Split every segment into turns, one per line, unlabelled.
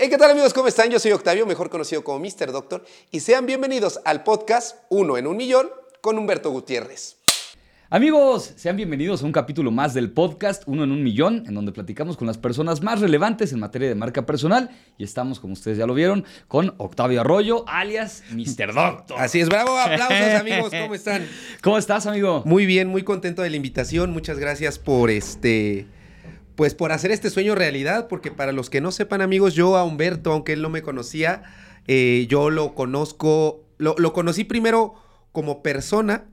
Hey, ¿qué tal amigos? ¿Cómo están? Yo soy Octavio, mejor conocido como Mr. Doctor, y sean bienvenidos al podcast Uno en un Millón con Humberto Gutiérrez.
Amigos, sean bienvenidos a un capítulo más del podcast Uno en un Millón, en donde platicamos con las personas más relevantes en materia de marca personal. Y estamos, como ustedes ya lo vieron, con Octavio Arroyo, alias Mr. Doctor.
Así es, bravo, aplausos amigos, ¿cómo están?
¿Cómo estás, amigo?
Muy bien, muy contento de la invitación, muchas gracias por este pues por hacer este sueño realidad, porque para los que no sepan amigos, yo a Humberto, aunque él no me conocía, eh, yo lo conozco, lo, lo conocí primero como persona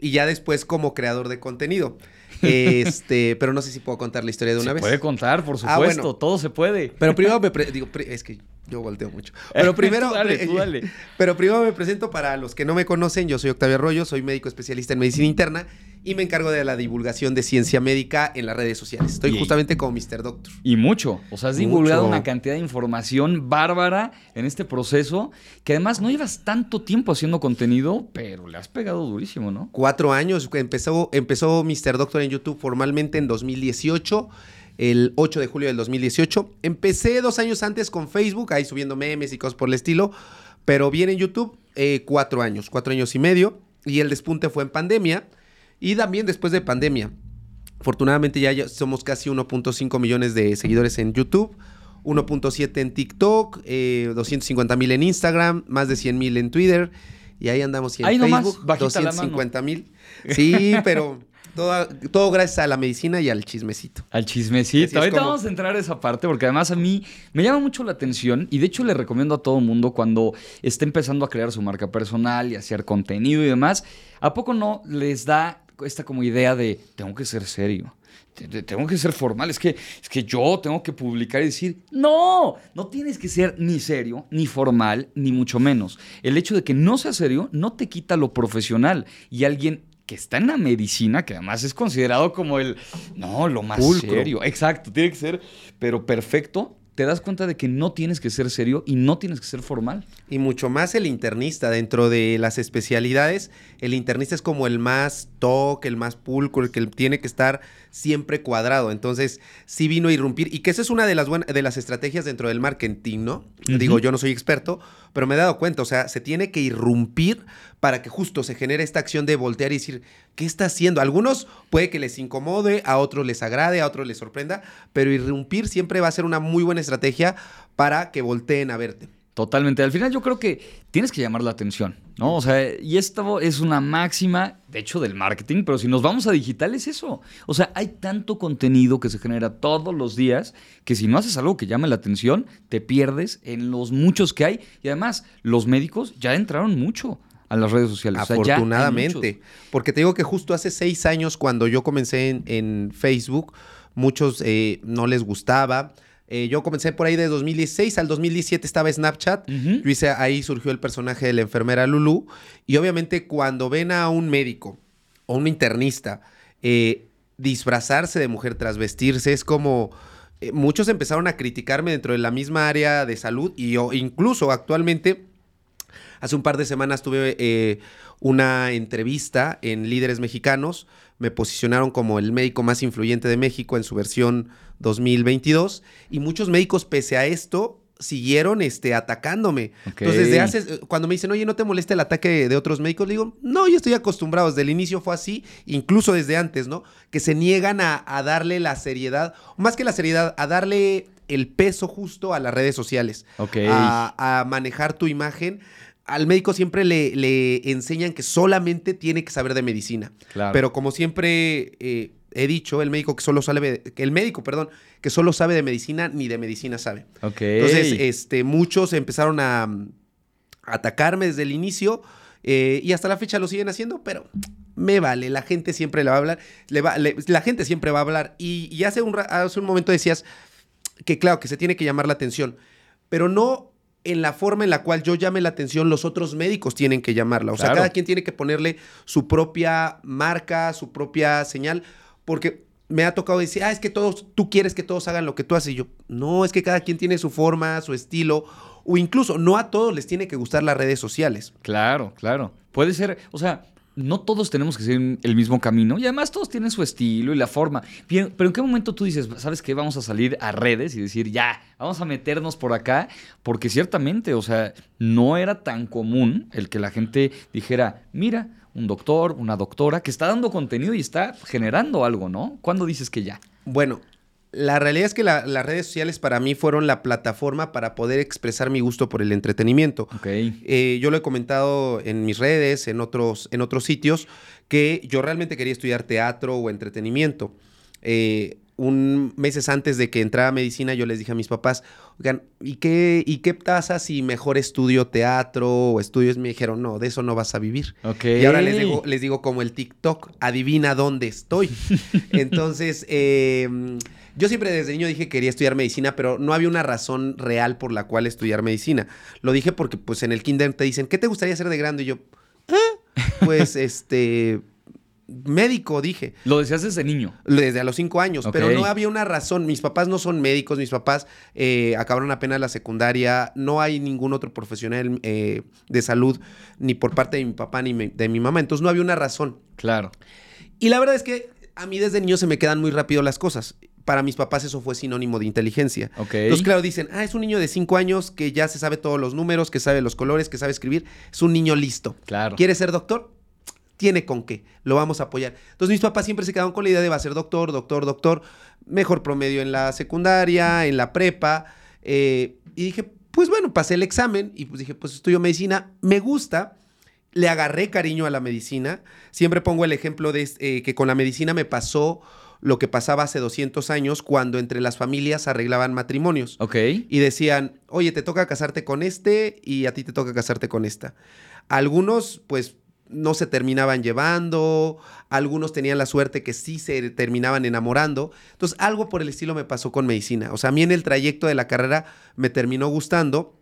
y ya después como creador de contenido. Este, pero no sé si puedo contar la historia de una
se
vez.
Puede contar, por
Ah,
supuesto,
bueno.
todo se puede.
Pero primero me digo, es que yo volteo mucho. Pero primero
Tú dale, tú dale.
Pero primero me presento para los que no me conocen, yo soy Octavio Arroyo, soy médico especialista en medicina interna y me encargo de la divulgación de ciencia médica en las redes sociales. Estoy justamente como Mr. Doctor.
Y mucho. O sea, has divulgado
Mucho.
una cantidad de información bárbara en este proceso, que además no llevas tanto tiempo haciendo contenido, pero le has pegado durísimo, ¿no?
Cuatro años, empezó, empezó Mr. Doctor en YouTube formalmente en 2018, el 8 de julio del 2018. Empecé dos años antes con Facebook, ahí subiendo memes y cosas por el estilo, pero bien en YouTube, eh, cuatro años, cuatro años y medio, y el despunte fue en pandemia, y también después de pandemia. Afortunadamente ya, somos casi 1.5 millones de seguidores en YouTube. 1.7 en TikTok, eh, 250 mil en Instagram, más de 100 mil en Twitter. Y ahí andamos y en
Ahí nomás,
Facebook,
mano.
250 mil. Sí, pero todo, todo gracias a la medicina y al chismecito.
Al chismecito. Ahorita
como-
vamos a entrar a esa parte porque además a mí me llama mucho la atención y de hecho le recomiendo a todo mundo cuando esté empezando a crear su marca personal y hacer contenido y demás, ¿a poco no les da esta como idea de tengo que ser serio? te- te- Tengo que ser formal, es que, es que yo tengo que publicar y decir, no, no tienes que ser ni serio, ni formal, ni mucho menos. El hecho de que no sea serio no te quita lo profesional y alguien que está en la medicina, que además es considerado como el, no, lo más
Pulcro.
serio, exacto, tiene que ser, pero perfecto, te das cuenta de que no tienes que ser serio y no tienes que ser formal.
Y mucho más el internista. Dentro de las especialidades, el internista es como el más toque, el más pulcro, el que tiene que estar siempre cuadrado. Entonces, sí vino a irrumpir. Y que esa es una de las, buenas, de las estrategias dentro del marketing, ¿no? Digo, yo no soy experto, pero me he dado cuenta. O sea, se tiene que irrumpir para que justo se genere esta acción de voltear y decir, ¿qué está haciendo? A algunos puede que les incomode, a otros les agrade, a otros les sorprenda, pero irrumpir siempre va a ser una muy buena estrategia para que volteen a verte.
Totalmente. Al final yo creo que tienes que llamar la atención, ¿no? O sea, y esto es una máxima, de hecho, del marketing, pero si nos vamos a digital es eso. O sea, hay tanto contenido que se genera todos los días que si no haces algo que llame la atención, te pierdes en los muchos que hay. Y además, los médicos ya entraron mucho a las redes sociales.
Afortunadamente. porque te digo que justo hace seis años, cuando yo comencé en, en Facebook, muchos eh, no les gustaba. Eh, yo comencé por ahí de 2016 al 2017 estaba Snapchat. Yo hice, ahí surgió el personaje de la enfermera Lulu. Y obviamente cuando ven a un médico o un internista eh, disfrazarse de mujer tras vestirse, es como... eh, muchos empezaron a criticarme dentro de la misma área de salud y yo incluso actualmente Hace un par de semanas tuve eh, una entrevista en Líderes Mexicanos. Me posicionaron como el médico más influyente de México en su versión 2022. Y muchos médicos, pese a esto, siguieron este, atacándome. Entonces, desde hace, cuando me dicen, oye, ¿no te molesta el ataque de otros médicos? Le digo, no, yo estoy acostumbrado. Desde el inicio fue así, incluso desde antes, ¿no? Que se niegan a, a darle la seriedad, más que la seriedad, a darle el peso justo a las redes sociales
Ok.
a, a manejar tu imagen. Al médico siempre le, le enseñan que solamente tiene que saber de medicina.
Claro.
Pero como siempre eh, he dicho, el médico que solo sabe, que el médico, perdón, que solo sabe de medicina, ni de medicina sabe.
Ok.
Entonces, este, muchos empezaron a, mm, atacarme desde el inicio eh, y hasta la fecha lo siguen haciendo, pero me vale, la gente siempre le va a hablar, le va- le- la gente siempre va a hablar. Y, y hace, un, hace un momento decías que claro, que se tiene que llamar la atención, pero no en la forma en la cual yo llame la atención, los otros médicos tienen que llamarla. O sea,
Claro.
cada quien tiene que ponerle su propia marca, su propia señal, porque me ha tocado decir, ah, es que todos, tú quieres que todos hagan lo que tú haces. Y yo, no, es que cada quien tiene su forma, su estilo, o incluso no a todos les tiene que gustar las redes sociales.
Claro, claro. Puede ser, o sea, no todos tenemos que seguir el mismo camino y además todos tienen su estilo y la forma. Pero ¿en qué momento tú dices, sabes que vamos a salir a redes y decir, ya, vamos a meternos por acá? Porque ciertamente, o sea, no era tan común el que la gente dijera, mira, un doctor, una doctora que está dando contenido y está generando algo, ¿no? ¿Cuándo dices que ya?
Bueno, la realidad es que la- las redes sociales para mí fueron la plataforma para poder expresar mi gusto por el entretenimiento.
Ok.
Eh, yo lo he comentado en mis redes, en otros, en otros sitios, que yo realmente quería estudiar teatro o entretenimiento. Eh, un meses antes de que entrara a medicina, yo les dije a mis papás, oigan, ¿y qué, ¿y qué pasa si mejor estudio teatro o estudios? Me dijeron, no, de eso no vas a vivir. Y ahora les digo, les digo como el TikTok, adivina dónde estoy. Entonces, eh, yo siempre desde niño dije que quería estudiar medicina, pero no había una razón real por la cual estudiar medicina. Lo dije porque pues en el kinder te dicen, ¿qué te gustaría ser de grande? Y yo, "Ah, pues este, médico, dije.
Lo decías desde niño.
Desde a los cinco años, pero no había una razón. Mis papás no son médicos, mis papás eh, acabaron apenas la secundaria, no hay ningún otro profesional eh, de salud, ni por parte de mi papá ni me- de mi mamá, entonces no había una razón.
Claro.
Y la verdad es que a mí desde niño se me quedan muy rápido las cosas. Para mis papás eso fue sinónimo de inteligencia. Entonces, claro, dicen, ah, es un niño de cinco años que ya se sabe todos los números, que sabe los colores, que sabe escribir. Es un niño listo.
Claro.
¿Quiere ser doctor? Tiene con qué. Lo vamos a apoyar. Entonces mis papás siempre se quedaron con la idea de va a ser doctor, doctor, doctor. Mejor promedio en la secundaria, en la prepa. eh, y dije, pues bueno, pasé el examen y pues dije, pues estudio medicina. Me gusta. Le agarré cariño a la medicina. Siempre pongo el ejemplo de eh, que con la medicina me pasó lo que pasaba hace 200 años cuando entre las familias arreglaban matrimonios
Ok.
y decían, oye, te toca casarte con este y a ti te toca casarte con esta. Algunos, pues, no se terminaban llevando, algunos tenían la suerte que sí se terminaban enamorando. Entonces, algo por el estilo me pasó con medicina. O sea, a mí en el trayecto de la carrera me terminó gustando.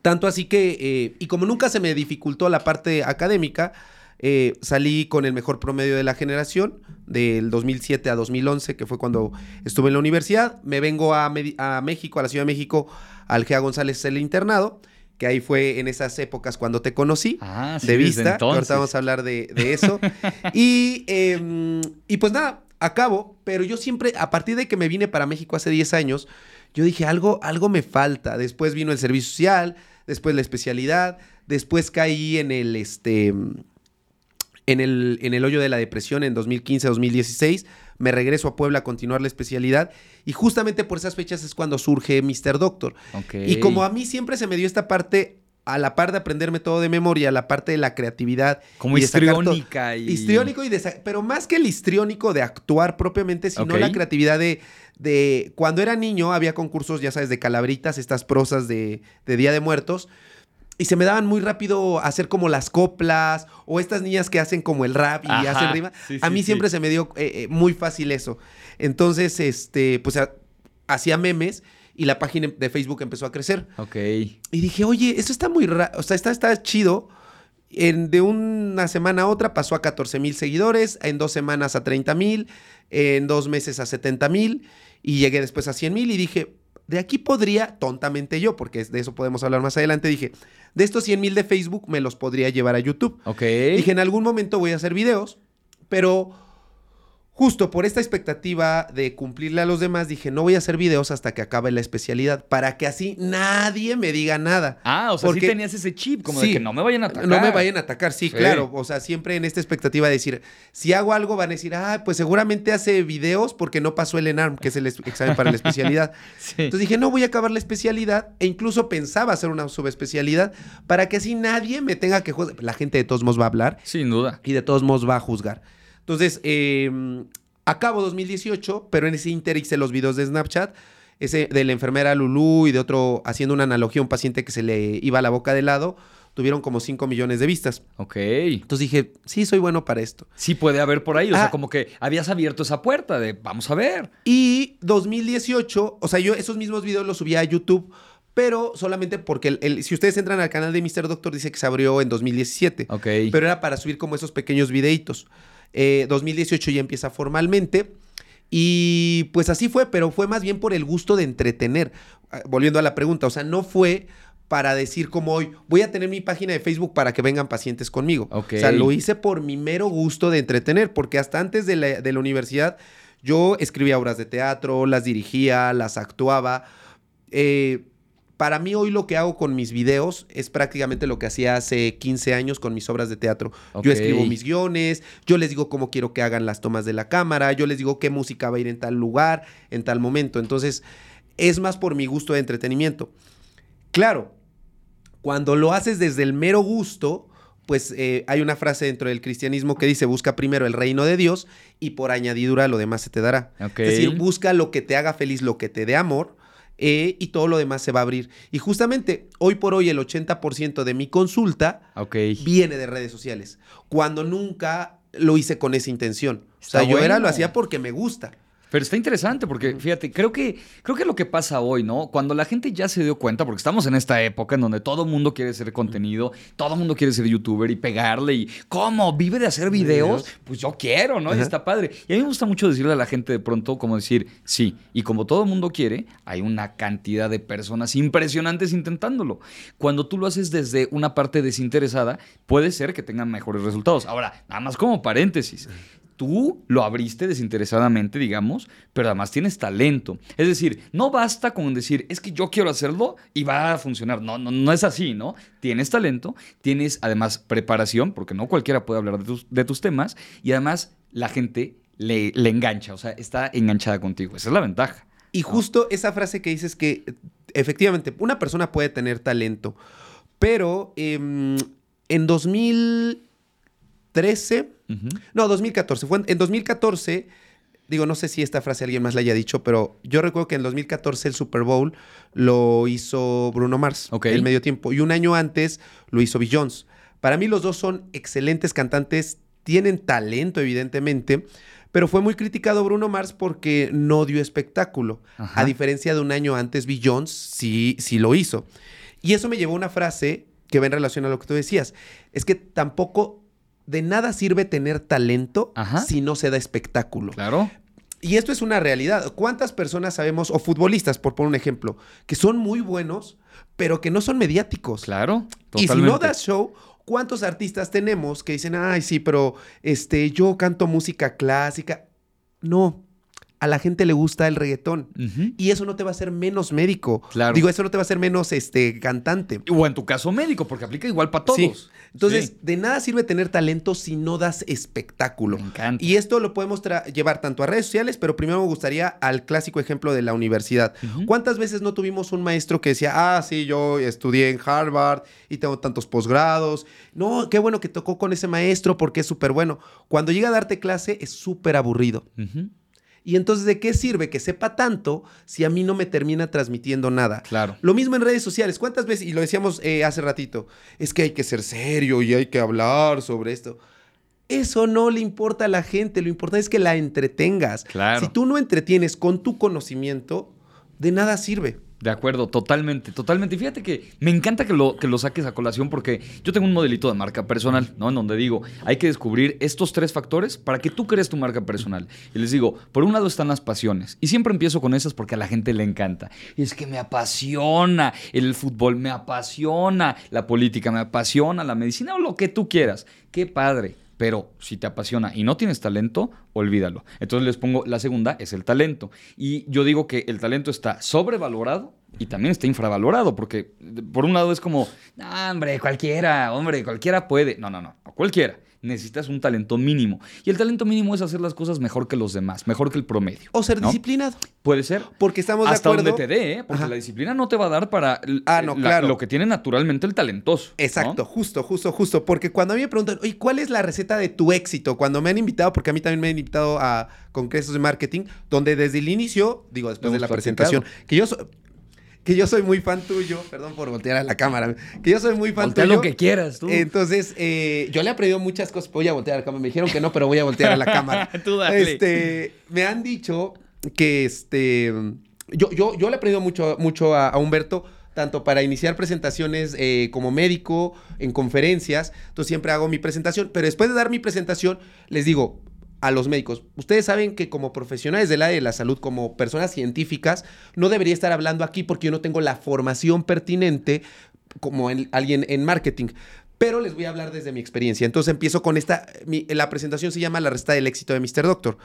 Tanto así que, eh, y como nunca se me dificultó la parte académica, eh, salí con el mejor promedio de la generación, del 2007 a 2011, que fue cuando estuve en la universidad. Me vengo a, a México, a la Ciudad de México, al Gea González el internado, que ahí fue en esas épocas cuando te conocí.
Ah, sí,
de vista, ahorita vamos a hablar de, de eso. y, eh, y pues nada, acabo, pero yo siempre, a partir de que me vine para México hace 10 años, yo dije, algo, algo me falta. Después vino el servicio social, después la especialidad, después caí en el, este, en el, en el hoyo de la depresión en 2015-2016. Me regreso a Puebla a continuar la especialidad y justamente por esas fechas es cuando surge Mr. Doctor. Y como a mí siempre se me dio esta parte, a la par de aprenderme todo de memoria, la parte de la creatividad.
Como
y
histriónica y...
Histriónico y de pero más que el histriónico de actuar propiamente, sino la creatividad de, de... Cuando era niño había concursos, ya sabes, de calabritas, estas prosas de, de Día de Muertos. Y se me daban muy rápido hacer como las coplas o estas niñas que hacen como el rap y
Ajá,
hacen rima.
sí,
a mí
sí.
siempre se me dio eh, eh, muy fácil eso. Entonces, este, pues ha- hacía memes y la página de Facebook empezó a crecer.
Ok.
Y dije, oye, esto está muy raro, o sea, está, está chido. En, de una semana a otra pasó a 14 mil seguidores, en dos semanas a 30 mil, en dos meses a 70 mil y llegué después a 100 mil y dije, de aquí podría, tontamente yo, porque de eso podemos hablar más adelante, dije, de estos 100 mil de Facebook me los podría llevar a YouTube.
Ok.
Dije, en algún momento voy a hacer videos, pero justo por esta expectativa de cumplirle a los demás, dije, no voy a hacer videos hasta que acabe la especialidad, para que así nadie me diga nada.
Ah, o sea,
Porque-
sí tenías ese chip, como de que no me vayan a atacar.
No me vayan a atacar, sí,
Sí.
claro. O sea, siempre en esta expectativa de decir, si hago algo, van a decir, ah, pues seguramente hace videos porque no pasó el ENARM, que es el examen para la especialidad.
Sí.
Entonces dije, no voy a acabar la especialidad e incluso pensaba hacer una subespecialidad para que así nadie me tenga que juzgar. La gente de todos modos va a hablar
Sin duda.
y de todos modos va a juzgar. Entonces, eh, acabo 2018, pero en ese inter hice los videos de Snapchat, ese de la enfermera Lulú y de otro, haciendo una analogía a un paciente que se le iba la boca de lado, tuvieron como 5 millones de vistas.
Ok.
Entonces dije, sí, soy bueno para esto.
Sí puede haber por ahí. O sea,
Ah.
como que habías abierto esa puerta de vamos a ver.
Y 2018, o sea, yo esos mismos videos los subía a YouTube, pero solamente porque, el- el- si ustedes entran al canal de Mr. Doctor, dice que se abrió en 2017.
Ok.
pero era para subir como esos pequeños videitos. Eh, 2018 ya empieza formalmente. Y pues así fue, pero fue más bien por el gusto de entretener. Ah, Volviendo a la pregunta, o sea, no fue para decir como hoy, voy a tener mi página de Facebook para que vengan pacientes conmigo.
Ok.
O sea, lo hice por mi mero gusto de entretener, porque hasta antes de la, de la universidad yo escribía obras de teatro, las dirigía, las actuaba. Eh, para mí hoy lo que hago con mis videos es prácticamente lo que hacía hace 15 años con mis obras de teatro. Yo escribo mis guiones, yo les digo cómo quiero que hagan las tomas de la cámara, yo les digo qué música va a ir en tal lugar, en tal momento. Entonces, es más por mi gusto de entretenimiento. Claro, cuando lo haces desde el mero gusto, pues eh, hay una frase dentro del cristianismo que dice, busca primero el reino de Dios y por añadidura lo demás se te dará. Es decir, busca lo que te haga feliz, lo que te dé amor. Eh, y todo lo demás se va a abrir. Y justamente hoy por hoy el 80% de mi consulta viene de redes sociales, cuando nunca lo hice con esa intención. O sea, yo era, lo hacía porque me gusta.
Pero está interesante porque, fíjate, creo que, creo que lo que pasa hoy, ¿no? Cuando la gente ya se dio cuenta, porque estamos en esta época en donde todo mundo quiere hacer contenido, todo mundo quiere ser youtuber y pegarle y ¿cómo? ¿Vive de hacer videos? Pues yo quiero, ¿no? Y está padre. Y a mí me gusta mucho decirle a la gente de pronto como decir, sí, y como todo mundo quiere, hay una cantidad de personas impresionantes intentándolo. Cuando tú lo haces desde una parte desinteresada, puede ser que tengan mejores resultados. Ahora, nada más como paréntesis. Tú lo abriste desinteresadamente, digamos, pero además tienes talento. Es decir, no basta con decir, es que yo quiero hacerlo y va a funcionar. No, no, no es así, ¿no? Tienes talento, tienes además preparación, porque no cualquiera puede hablar de tus, de tus temas, y además la gente le, le engancha, o sea, está enganchada contigo. Esa es la ventaja.
Y justo esa frase que dices que efectivamente una persona puede tener talento, pero em, en 2013,
Ujú.
no, 2014, fue en, en 2014, digo, no sé si esta frase alguien más la haya dicho, pero yo recuerdo que en 2014 el Super Bowl lo hizo Bruno Mars,
Ok.
el medio tiempo, y un año antes lo hizo Jones. Para mí los dos son excelentes cantantes, tienen talento evidentemente, pero fue muy criticado Bruno Mars porque no dio espectáculo.
Ajá.
A diferencia de un año antes, Bill Jones sí, sí lo hizo. Y eso me llevó a una frase que va en relación a lo que tú decías. Es que tampoco de nada sirve tener talento
Ajá.
si no se da espectáculo.
Claro.
Y esto es una realidad. ¿Cuántas personas sabemos, o futbolistas, por poner un ejemplo, que son muy buenos, pero que no son mediáticos?
Claro.
Y si no das show, ¿cuántos artistas tenemos que dicen, ay, sí, pero este, yo canto música clásica? No, a la gente le gusta el reggaetón. Y eso no te va a hacer menos médico.
Claro.
Digo, eso no te va a hacer menos este, cantante.
O en tu caso médico, porque aplica igual para todos.
Sí. Entonces,
Sí.
de nada sirve tener talento si no das espectáculo.
Me encanta.
Y esto lo podemos llevar tanto a redes sociales, pero primero me gustaría al clásico ejemplo de la universidad. ¿Cuántas veces no tuvimos un maestro que decía, ah, sí, yo estudié en Harvard y tengo tantos posgrados? No, qué bueno que tocó con ese maestro porque es súper bueno. Cuando llega a darte clase es súper aburrido.
Ujú.
Y entonces, ¿de qué sirve que sepa tanto si a mí no me termina transmitiendo nada?
Claro.
Lo mismo en redes sociales. ¿Cuántas veces, y lo decíamos eh, hace ratito, es que hay que ser serio y hay que hablar sobre esto? Eso no le importa a la gente, lo importante es que la entretengas.
Claro.
Si tú no entretienes con tu conocimiento, de nada sirve.
De acuerdo, totalmente, totalmente. Y fíjate que me encanta que lo, que lo saques a colación porque yo tengo un modelito de marca personal, ¿no? En donde digo, hay que descubrir estos tres factores para que tú crees tu marca personal. Y les digo, por un lado están las pasiones. Y siempre empiezo con esas porque a la gente le encanta. Es que me apasiona el fútbol, me apasiona la política, me apasiona la medicina o lo que tú quieras. Qué padre. Pero si te apasiona y no tienes talento, olvídalo. Entonces les pongo la segunda, es el talento. Y yo digo que el talento está sobrevalorado y también está infravalorado, porque por un lado es como, "Ah, hombre, cualquiera, hombre, cualquiera puede. No, no, no cualquiera. Necesitas un talento mínimo. Y el talento mínimo es hacer las cosas mejor que los demás, mejor que el promedio.
O ser
¿no?
disciplinado.
Puede ser.
Porque estamos
Hasta
de acuerdo.
donde te dé, ¿eh? porque
Ajá.
la disciplina no te va a dar para
Ah, no,
la-
claro.
lo que tiene naturalmente el talentoso. ¿no?
Exacto, justo, justo, justo. Porque cuando a mí me preguntan, oye, ¿cuál es la receta de tu éxito? Cuando me han invitado, porque a mí también me han invitado a congresos de marketing, donde desde el inicio, digo, después de la presentación, que yo, so- que yo soy muy fan tuyo, perdón por voltear a la cámara, que yo soy muy fan
Voltea
tuyo.
lo que quieras, tú.
Entonces, eh, yo le he aprendido muchas cosas. Voy a voltear a la cámara. Me dijeron que no, pero voy a voltear a la cámara.
Tú dale.
Este, me han dicho que este. Yo, yo, yo le he aprendido mucho, mucho a, a Humberto, tanto para iniciar presentaciones eh, como médico, en conferencias. Entonces siempre hago mi presentación. Pero después de dar mi presentación, les digo a los médicos, ustedes saben que como profesionales del área de la salud, como personas científicas, no debería estar hablando aquí porque yo no tengo la formación pertinente como en- alguien en marketing. Pero les voy a hablar desde mi experiencia. Entonces empiezo con esta. mi- la presentación se llama La receta del éxito de Mr. Doctor.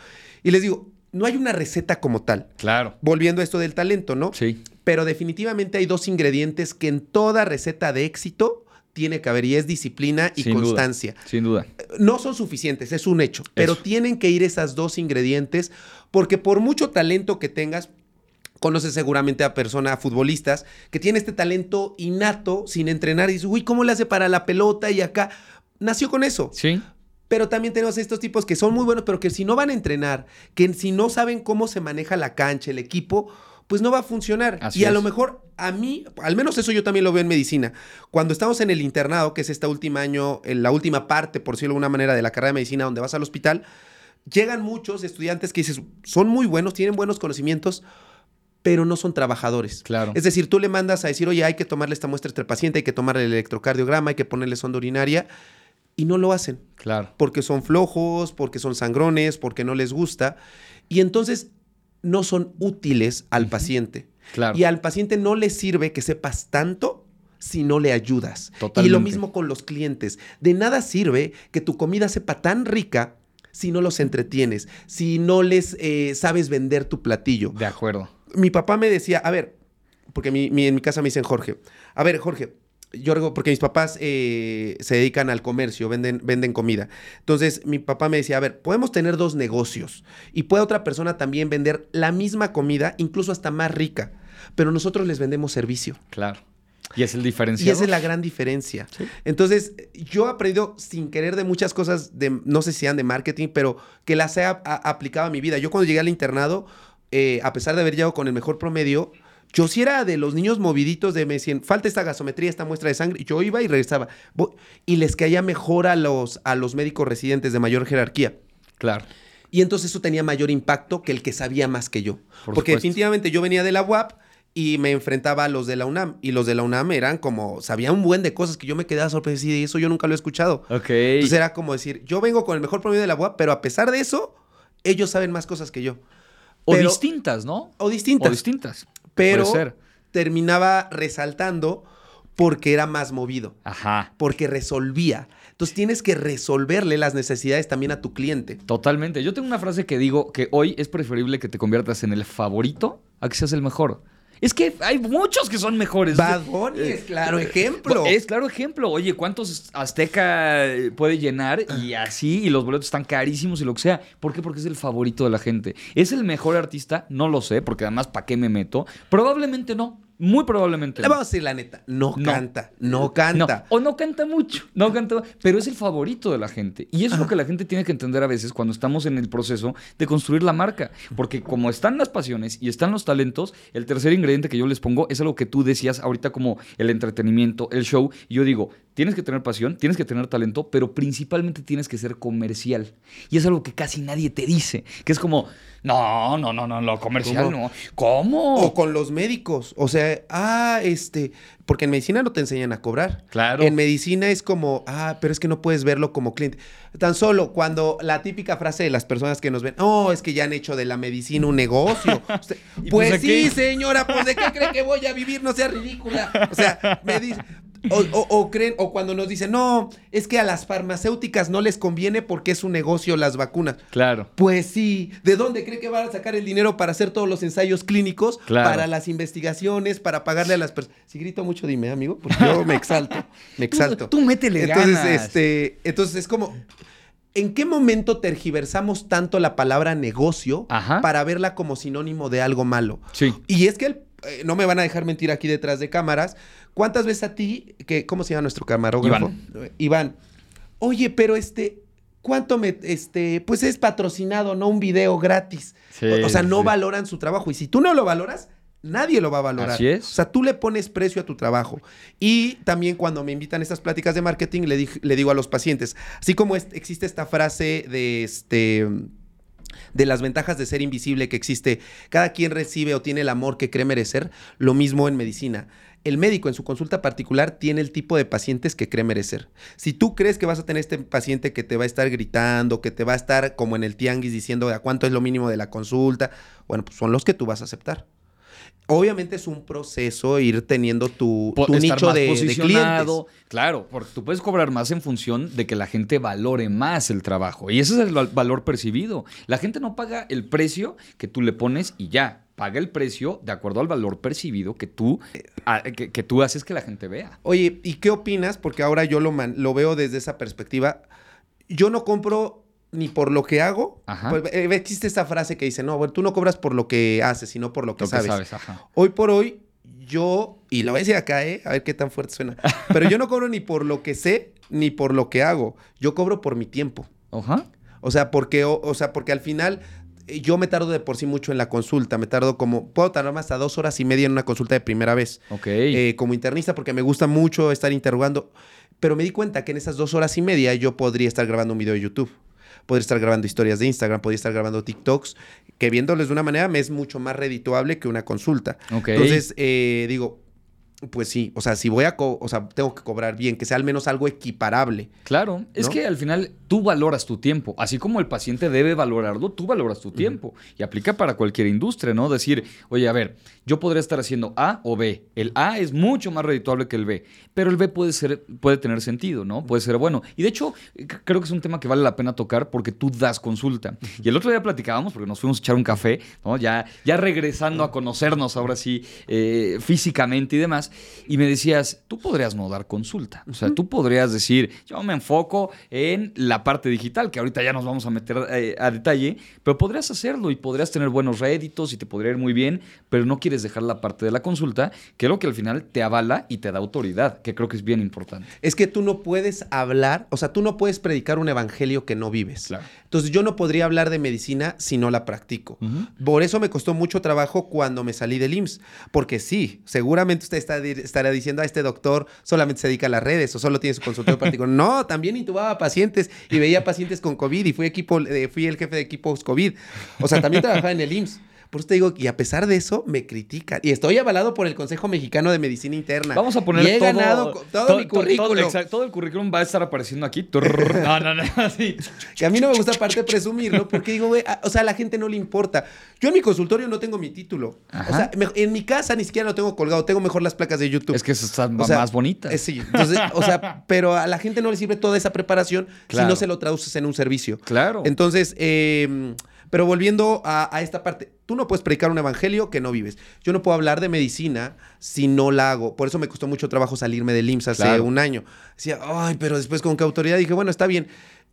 Y les digo, no hay una receta como tal.
Claro.
Volviendo a esto del talento, ¿no?
Sí.
Pero definitivamente hay dos ingredientes que en toda receta de éxito tiene que haber y es disciplina y
Sin duda.
constancia.
Sin duda.
No son suficientes, es un hecho, pero
Eso.
tienen que ir esas dos ingredientes porque por mucho talento que tengas, conoces seguramente a personas, a futbolistas, que tienen este talento innato sin entrenar y dices, uy, ¿cómo le hace para la pelota y acá? Nació con eso.
Sí.
Pero también tenemos estos tipos que son muy buenos, pero que si no van a entrenar, que si no saben cómo se maneja la cancha, el equipo, pues no va a funcionar.
Así
y a
es.
lo mejor a mí, al menos eso yo también lo veo en medicina. Cuando estamos en el internado, que es esta última año, en la última parte, por decirlo de alguna manera, de la carrera de medicina, donde vas al hospital, llegan muchos estudiantes que dices, son muy buenos, tienen buenos conocimientos, pero no son trabajadores.
Claro.
Es decir, tú le mandas a decir, oye, hay que tomarle esta muestra este paciente, hay que tomarle el electrocardiograma, hay que ponerle sonda urinaria, y no lo hacen
Claro.
porque son flojos, porque son sangrones, porque no les gusta. Y entonces no son útiles al paciente.
Claro.
Y al paciente no le sirve que sepas tanto si no le ayudas. Y lo mismo con los clientes. De nada sirve que tu comida sepa tan rica si no los entretienes, si no les eh, sabes vender tu platillo
De acuerdo.
mi papá me decía, a ver, porque mi- mi- en mi casa me dicen Jorge, a ver, Jorge, yo porque mis papás eh, se dedican al comercio, venden, venden comida. Entonces, mi papá me decía, a ver, podemos tener dos negocios y puede otra persona también vender la misma comida, incluso hasta más rica, pero nosotros les vendemos servicio.
Claro. Y es el
Y
diferenciador.
esa es la gran diferencia.
Sí.
Entonces, yo he aprendido sin querer de muchas cosas, de, no sé si sean de marketing, pero que las he a- a- aplicado a mi vida. Yo cuando llegué al internado, eh, a pesar de haber llegado con el mejor promedio, yo sí era de los niños moviditos de me decían, falta esta gasometría, esta muestra de sangre. y Yo iba y regresaba. Y les caía mejor a los, a los médicos residentes de mayor jerarquía.
Claro.
Y entonces eso tenía mayor impacto que el que sabía más que yo.
Por
Porque
supuesto.
definitivamente yo venía de la UAP y me enfrentaba a los de la UNAM. Y los de la UNAM eran como, sabían un buen de cosas que yo me quedaba sorprendido y eso yo nunca lo he escuchado.
Ok.
Entonces era como decir, yo vengo con el mejor promedio de la UAP, pero a pesar de eso, ellos saben más cosas que yo.
o distintas, ¿no?
O distintas.
O distintas.
Pero terminaba resaltando porque era más movido
Ajá.
porque resolvía. Entonces tienes que resolverle las necesidades también a tu cliente.
Totalmente. Yo tengo una frase que digo que hoy es preferible que te conviertas en el favorito a que seas el mejor. Es que hay muchos que son mejores.
Bad Bunny es claro ejemplo.
Es claro ejemplo. Oye, ¿cuántos Azteca eh, puede llenar? Y así, y los boletos están carísimos y lo que sea. ¿Por qué? Porque es el favorito de la gente. ¿Es el mejor artista? No lo sé, porque además, ¿para qué me meto? Probablemente no. Muy probablemente.
Le vamos a decir la neta, no,
No.
canta, no
No,
canta.
o no canta mucho, no canta, pero es el favorito de la gente. Y eso es lo que la gente tiene que entender a veces cuando estamos en el proceso de construir la marca. Porque como están las pasiones y están los talentos, el tercer ingrediente que yo les pongo es algo que tú decías ahorita como el entretenimiento, el show. Y yo digo, tienes que tener pasión, tienes que tener talento, pero principalmente tienes que ser comercial. Y es algo que casi nadie te dice, que es como, no, no, no, no, lo comercial
¿Cómo?
no. ¿Cómo?
O con los médicos. O sea, ah, este. Porque en medicina no te enseñan a cobrar.
Claro.
En medicina es como, ah, pero es que no puedes verlo como cliente. Tan solo cuando la típica frase de las personas que nos ven, oh, es que ya han hecho de la medicina un negocio. Usted,
¿Y
pues
pues
sí, señora, pues de qué cree que voy a vivir, no sea ridícula. O sea, me dice. O, o- o creen, o cuando nos dicen, no, es que a las farmacéuticas no les conviene porque es un negocio las vacunas.
Claro.
Pues sí, ¿de dónde cree que van a sacar el dinero para hacer todos los ensayos clínicos,
Claro.
para las investigaciones, para pagarle a las personas? Si grito mucho, dime, amigo, porque yo me exalto, me exalto.
Tú, tú métele
entonces,
ganas.
este, entonces es como, ¿en qué momento tergiversamos tanto la palabra negocio
Ajá.
para verla como sinónimo de algo malo?
Sí.
Y es que el- eh, no me van a dejar mentir aquí detrás de cámaras. ¿Cuántas veces a ti, que, ¿cómo se llama nuestro camarógrafo? Iván. Iván. Oye, pero este, ¿cuánto me, este, pues es patrocinado, no un video gratis?
Sí,
o, o sea, no
sí.
valoran su trabajo. Y si tú no lo valoras, nadie lo va a valorar.
Así es.
O sea, tú le pones precio a tu trabajo. Y también cuando me invitan a estas pláticas de marketing, le, dij- le digo a los pacientes, así como es- existe esta frase de este de las ventajas de ser invisible que existe, cada quien recibe o tiene el amor que cree merecer, lo mismo en medicina. El médico en su consulta particular tiene el tipo de pacientes que cree merecer. Si tú crees que vas a tener este paciente que te va a estar gritando, que te va a estar como en el tianguis diciendo a cuánto es lo mínimo de la consulta, bueno, pues son los que tú vas a aceptar. Obviamente es un proceso ir teniendo tu,
Po-
tu
estar
nicho
más
de, de
posicionado.
clientes.
Claro, porque tú puedes cobrar más en función de que la gente valore más el trabajo. Y ese es el val- valor percibido. La gente no paga el precio que tú le pones y ya. Paga el precio de acuerdo al valor percibido que tú, a- que, que tú haces que la gente vea.
Oye, ¿y qué opinas? Porque ahora yo lo, man- lo veo desde esa perspectiva. Yo no compro ni por lo que hago.
Ajá.
Pues, eh, existe esta frase que dice, no, bueno, tú no cobras por lo que haces, sino por lo que
Lo que
sabes.
ajá.
Hoy por hoy, yo, y lo voy a decir acá, ¿eh? A ver qué tan fuerte suena. Pero yo no cobro ni por lo que sé, ni por lo que hago. Yo cobro por mi tiempo.
Ajá.
O sea, porque, o, o sea, porque al final eh, yo me tardo de por sí mucho en la consulta. Me tardo como, puedo tardarme hasta dos horas y media en una consulta de primera vez.
Ok.
eh, como internista porque me gusta mucho estar interrogando. Pero me di cuenta que en esas dos horas y media yo podría estar grabando un video de YouTube. Podría estar grabando historias de Instagram, podría estar grabando TikToks, que viéndoles de una manera me es mucho más redituable que una consulta. Entonces, eh, digo, pues sí, o sea, si voy a, o sea, tengo que cobrar bien, que sea al menos algo equiparable.
Claro, es que al final tú valoras tu tiempo, así como el paciente debe valorarlo, tú valoras tu tiempo y aplica para cualquier industria, ¿no? Decir, oye, a ver, yo podría estar haciendo A o B. El A es mucho más redituable que el B, pero el B puede ser puede tener sentido, ¿no? Puede ser bueno. Y de hecho, creo que es un tema que vale la pena tocar porque tú das consulta. Y el otro día platicábamos porque nos fuimos a echar un café, ¿no? Ya ya regresando a conocernos ahora sí eh, físicamente y demás, y me decías, tú podrías no dar consulta. O sea, tú podrías decir, yo me enfoco en la parte digital, que ahorita ya nos vamos a meter eh, a detalle, pero podrías hacerlo y podrías tener buenos réditos y te podría ir muy bien, pero no quieres dejar la parte de la consulta, que es lo que al final te avala y te da autoridad, que creo que es bien importante.
Es que tú no puedes hablar, o sea, tú no puedes predicar un evangelio que no vives.
Claro.
Entonces yo no podría hablar de medicina si no la practico. Por eso me costó mucho trabajo cuando me salí del IMSS. Porque sí, seguramente usted está, estará diciendo, a este doctor solamente se dedica a las redes o solo tiene su consultorio particular. No, también intubaba pacientes y veía pacientes con COVID y fui, equipo, eh, fui el jefe de equipos COVID. O sea, también trabajaba en el IMSS. Por eso te digo, y a pesar de eso, me critican. Y estoy avalado por el Consejo Mexicano de Medicina Interna.
Vamos a poner
y he
todo,
ganado todo,
to-
mi
todo-
currículum.
exacto, todo el currículum va a estar apareciendo aquí. No, no, no. así.
Que a mí no me gusta aparte presumirlo, porque digo, güey, a- o sea, a la gente no le importa. Yo en mi consultorio no tengo mi título.
Ajá.
O sea, me- en mi casa ni siquiera lo tengo colgado, tengo mejor las placas de YouTube.
Es que están
O sea,
más bonitas.
eh, sí, entonces, o sea, pero a la gente no le sirve toda esa preparación
Claro.
si no se lo traduces en un servicio.
Claro.
Entonces, eh, pero volviendo a, a esta parte, tú no puedes predicar un evangelio que no vives. Yo no puedo hablar de medicina si no la hago. Por eso me costó mucho trabajo salirme del IMSS hace
Claro.
un año. Decía, ay, pero después con qué autoridad dije, bueno, está bien.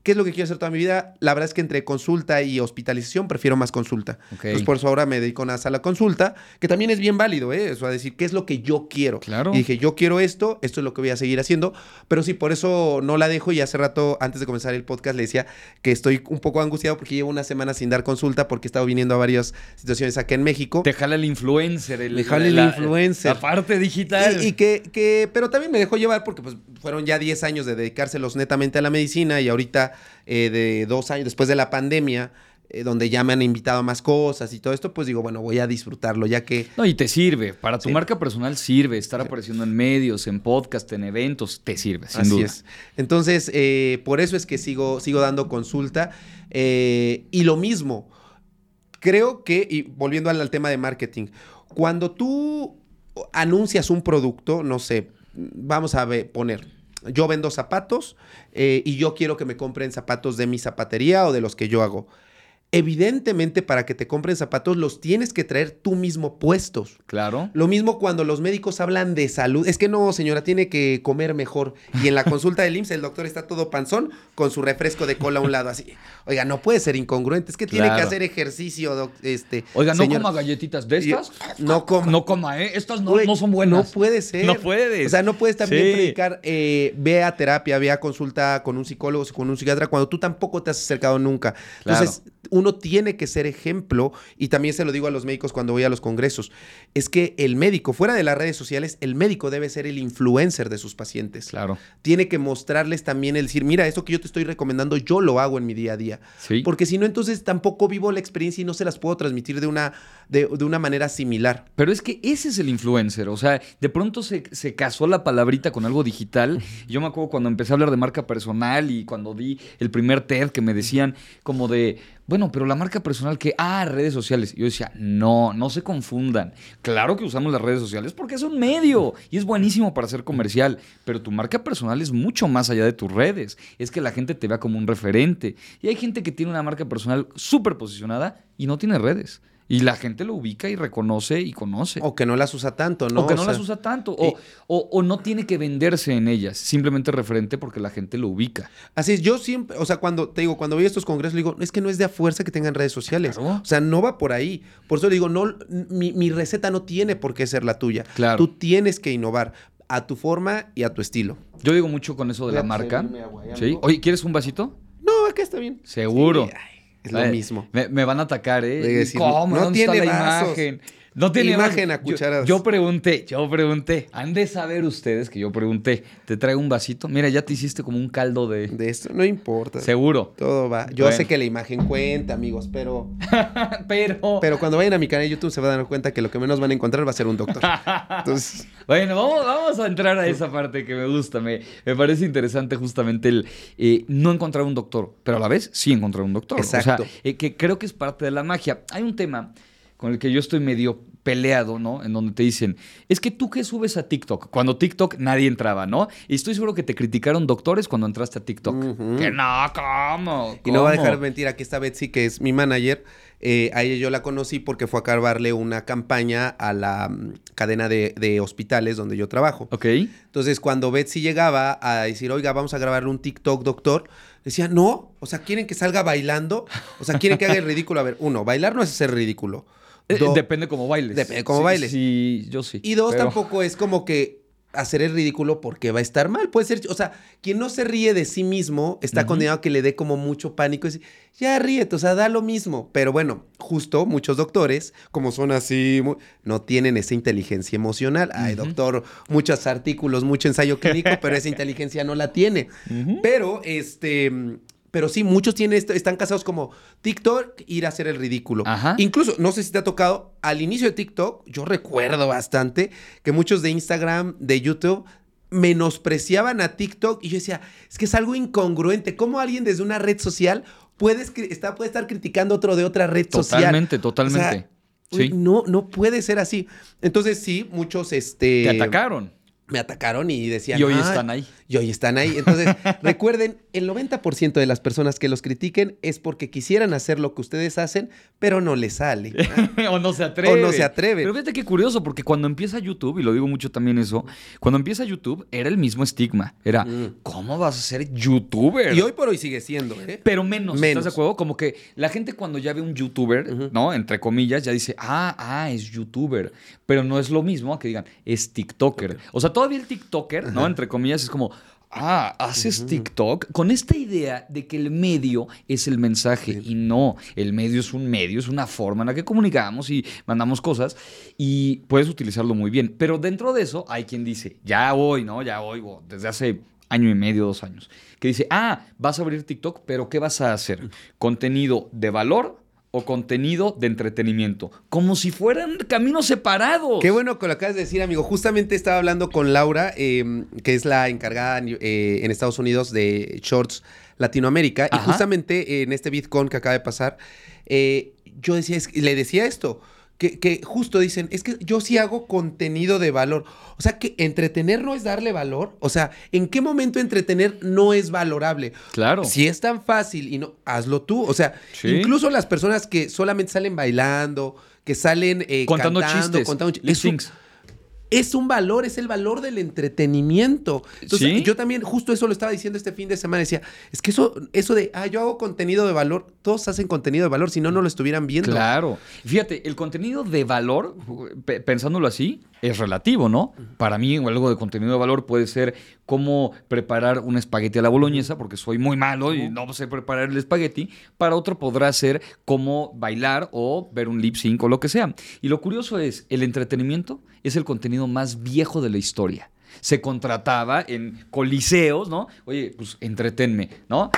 ¿Qué es lo que quiero hacer toda mi vida? La verdad es que entre consulta y hospitalización prefiero más consulta.
Ok.
Entonces, por eso ahora me dedico a una sala consulta, que también es bien válido, ¿eh? O sea, decir, ¿qué es lo que yo quiero?
Claro.
Y dije, yo quiero esto, esto es lo que voy a seguir haciendo, pero sí, por eso no la dejo y hace rato, antes de comenzar el podcast, le decía que estoy un poco angustiado porque llevo una semana sin dar consulta porque he estado viniendo a varias situaciones acá en México.
Te jala el influencer. El,
Me jala el
la-
influencer.
La parte digital.
Y, y que, que- pero también me dejó llevar porque pues fueron ya 10 años de dedicárselos netamente a la medicina y ahorita eh, de dos años después de la pandemia, eh, donde ya me han invitado a más cosas y todo esto, pues digo, bueno, voy a disfrutarlo ya que...
No, y te sirve. Para tu
Sí.
marca personal sirve. Estar apareciendo en medios, en podcast, en eventos, te sirve, sin
Así
duda.
es. Entonces, eh, por eso es que sigo, sigo dando consulta. eh, y lo mismo, creo que, y volviendo al, al tema de marketing, cuando tú anuncias un producto, no sé, vamos a ver, poner, yo vendo zapatos eh, y yo quiero que me compren zapatos de mi zapatería o de los que yo hago. Evidentemente, para que te compren zapatos, los tienes que traer tú mismo puestos.
Claro.
Lo mismo cuando los médicos hablan de salud. Es que no, señora, tiene que comer mejor. Y en la consulta del IMSS el doctor está todo panzón con su refresco de cola a un lado así. Oiga, no puede ser incongruente. Es que tiene que hacer ejercicio, doc- este.
Oiga, no
señor.
coma galletitas de estas.
No coma.
No coma, ¿eh? Estas no, no son buenas.
No puede ser.
No puedes.
O sea, no puedes también
Sí.
predicar, eh, ve a terapia, ve a consulta con un psicólogo, con un psiquiatra, cuando tú tampoco te has acercado nunca.
Claro.
Uno tiene que ser ejemplo, y también se lo digo a los médicos cuando voy a los congresos, es que el médico, fuera de las redes sociales, el médico debe ser el influencer de sus pacientes.
Claro.
Tiene que mostrarles también el decir, mira, esto que yo te estoy recomendando, yo lo hago en mi día a día.
Sí.
Porque si no, entonces tampoco vivo la experiencia y no se las puedo transmitir de una, de, de una manera similar.
Pero es que ese es el influencer. O sea, de pronto se, se casó la palabrita con algo digital. Yo me acuerdo cuando empecé a hablar de marca personal y cuando di el primer TED que me decían como de, bueno, pero la marca personal que, ah, redes sociales. Yo decía, no, no se confundan. Claro que usamos las redes sociales porque es un medio y es buenísimo para hacer comercial, pero tu marca personal es mucho más allá de tus redes. Es que la gente te vea como un referente. Y hay gente que tiene una marca personal súper posicionada y no tiene redes. Y la gente lo ubica y reconoce y conoce.
O que no las usa tanto, ¿no?
O que no las usa tanto. O, o, o, no tiene que venderse en ellas. Simplemente referente porque la gente lo ubica.
Así es. Yo siempre, o sea, cuando te digo, cuando voy a estos congresos, le digo, es que no es de a fuerza que tengan redes sociales. Claro. O sea, no va por ahí. Por eso le digo, no, mi, mi, receta no tiene por qué ser la tuya.
Claro.
Tú tienes que innovar a tu forma y a tu estilo.
Yo digo mucho con eso de la marca. ¿Sí? Oye, ¿quieres un vasito?
No, acá está bien.
Seguro.
Sí, es lo mismo.
Me, me, van a atacar, ¿eh?
Decir,
¿Cómo?
No tiene
está la
vasos.
imagen? No tiene
imagen a cucharadas.
Yo, yo, pregunté, yo pregunté. Han de saber ustedes que yo pregunté. Te traigo un vasito. Mira, ya te hiciste como un caldo de.
De esto, no importa.
Seguro.
Todo va. Yo bueno. sé que la imagen cuenta, amigos, pero.
pero.
Pero cuando vayan a mi canal de YouTube se van a dar cuenta que lo que menos van a encontrar va a ser un doctor. Entonces.
Bueno, vamos, vamos, a entrar a esa parte que me gusta. Me, me parece interesante justamente el eh, no encontrar un doctor, pero a la vez sí encontrar un doctor.
Exacto.
O sea, eh, que creo que es parte de la magia. Hay un tema con el que yo estoy medio peleado, ¿no? En donde te dicen, es que tú que subes a TikTok, cuando TikTok nadie entraba, ¿no? Y estoy seguro que te criticaron doctores cuando entraste a TikTok. Uh -huh. Que no, ¿cómo?
Y no va a dejar mentir, aquí está Betsy, que es mi manager. Eh, a ella yo la conocí porque fue a acabarle una campaña a la um, cadena de, de, hospitales donde yo trabajo.
Ok.
Entonces, cuando Betsy llegaba a decir, oiga, vamos a grabarle un TikTok, doctor, decía, no, o sea, quieren que salga bailando, o sea, quieren que haga el ridículo. A ver, uno, bailar no es hacer ridículo.
Do depende cómo bailes.
Depende cómo
sí,
bailes.
Sí, yo sí.
Y dos, pero... tampoco es como que hacer el ridículo porque va a estar mal. Puede ser, o sea, quien no se ríe de sí mismo está uh -huh. condenado a que le dé como mucho pánico y decir, ya ríete, o sea, da lo mismo. Pero bueno, justo muchos doctores, como son así, no tienen esa inteligencia emocional. Ay, uh -huh. doctor, muchos artículos, mucho ensayo clínico, pero esa inteligencia no la tiene. Uh -huh. Pero, este, pero sí, muchos tienen esto, están casados como TikTok, ir a hacer el ridículo.
Ajá.
Incluso, no sé si te ha tocado, al inicio de TikTok, yo recuerdo bastante que muchos de Instagram, de YouTube, menospreciaban a TikTok y yo decía, es que es algo incongruente. ¿Cómo alguien desde una red social puede, está, puede estar criticando otro de otra red
totalmente,
social?
Totalmente, totalmente.
O sea, sí. No, no puede ser así. Entonces, sí, muchos, este...
Te atacaron
me atacaron y decían.
Y hoy están ahí.
Y hoy están ahí. Entonces, recuerden, el 90% de las personas que los critiquen es porque quisieran hacer lo que ustedes hacen, pero no les sale.
o no se atreven.
O no se atreven.
Pero fíjate qué curioso, porque cuando empieza YouTube, y lo digo mucho también eso, cuando empieza YouTube era el mismo estigma. Era, mm. ¿cómo vas a ser youtuber?
Y hoy por hoy sigue siendo, ¿eh?
Pero menos, menos. ¿estás de acuerdo? Como que la gente cuando ya ve un youtuber, uh -huh. ¿no? Entre comillas, ya dice, ah, ah, es youtuber. Pero no es lo mismo a que digan, es TikToker. Okay. O sea, todavía el TikToker, ¿no? Entre comillas, es como, ah, haces uh -huh. TikTok con esta idea de que el medio es el mensaje sí. y no, el medio es un medio, es una forma en la que comunicamos y mandamos cosas y puedes utilizarlo muy bien. Pero dentro de eso hay quien dice, ya voy, ¿no? Ya voy, desde hace año y medio, dos años, que dice, ah, vas a abrir TikTok, pero ¿qué vas a hacer? Contenido de valor o contenido de entretenimiento, como si fueran caminos separados.
Qué bueno que lo acabas de decir, amigo. Justamente estaba hablando con Laura, eh, que es la encargada eh, en Estados Unidos de Shorts Latinoamérica, Ajá. y justamente en este Bitcoin que acaba de pasar, eh, yo decía, le decía esto. Que, que, justo dicen, es que yo sí hago contenido de valor. O sea, que entretener no es darle valor. O sea, ¿en qué momento entretener no es valorable?
Claro.
Si es tan fácil y no, hazlo tú. O sea, sí. incluso las personas que solamente salen bailando, que salen eh,
contando
cantando,
chistes,
contando chistes. Es un valor, es el valor del entretenimiento. Entonces, ¿Sí? yo también justo eso lo estaba diciendo este fin de semana. Decía, es que eso, eso de, ah, yo hago contenido de valor, todos hacen contenido de valor, si no, no lo estuvieran viendo.
Claro. Fíjate, el contenido de valor, pensándolo así, es relativo, ¿no? Para mí, algo de contenido de valor puede ser cómo preparar un espagueti a la boloñesa, porque soy muy malo y no sé preparar el espagueti. Para otro podrá ser cómo bailar o ver un lip sync o lo que sea. Y lo curioso es, el entretenimiento es el contenido más viejo de la historia. Se contrataba en coliseos, ¿no? Oye, pues entretenme, ¿no?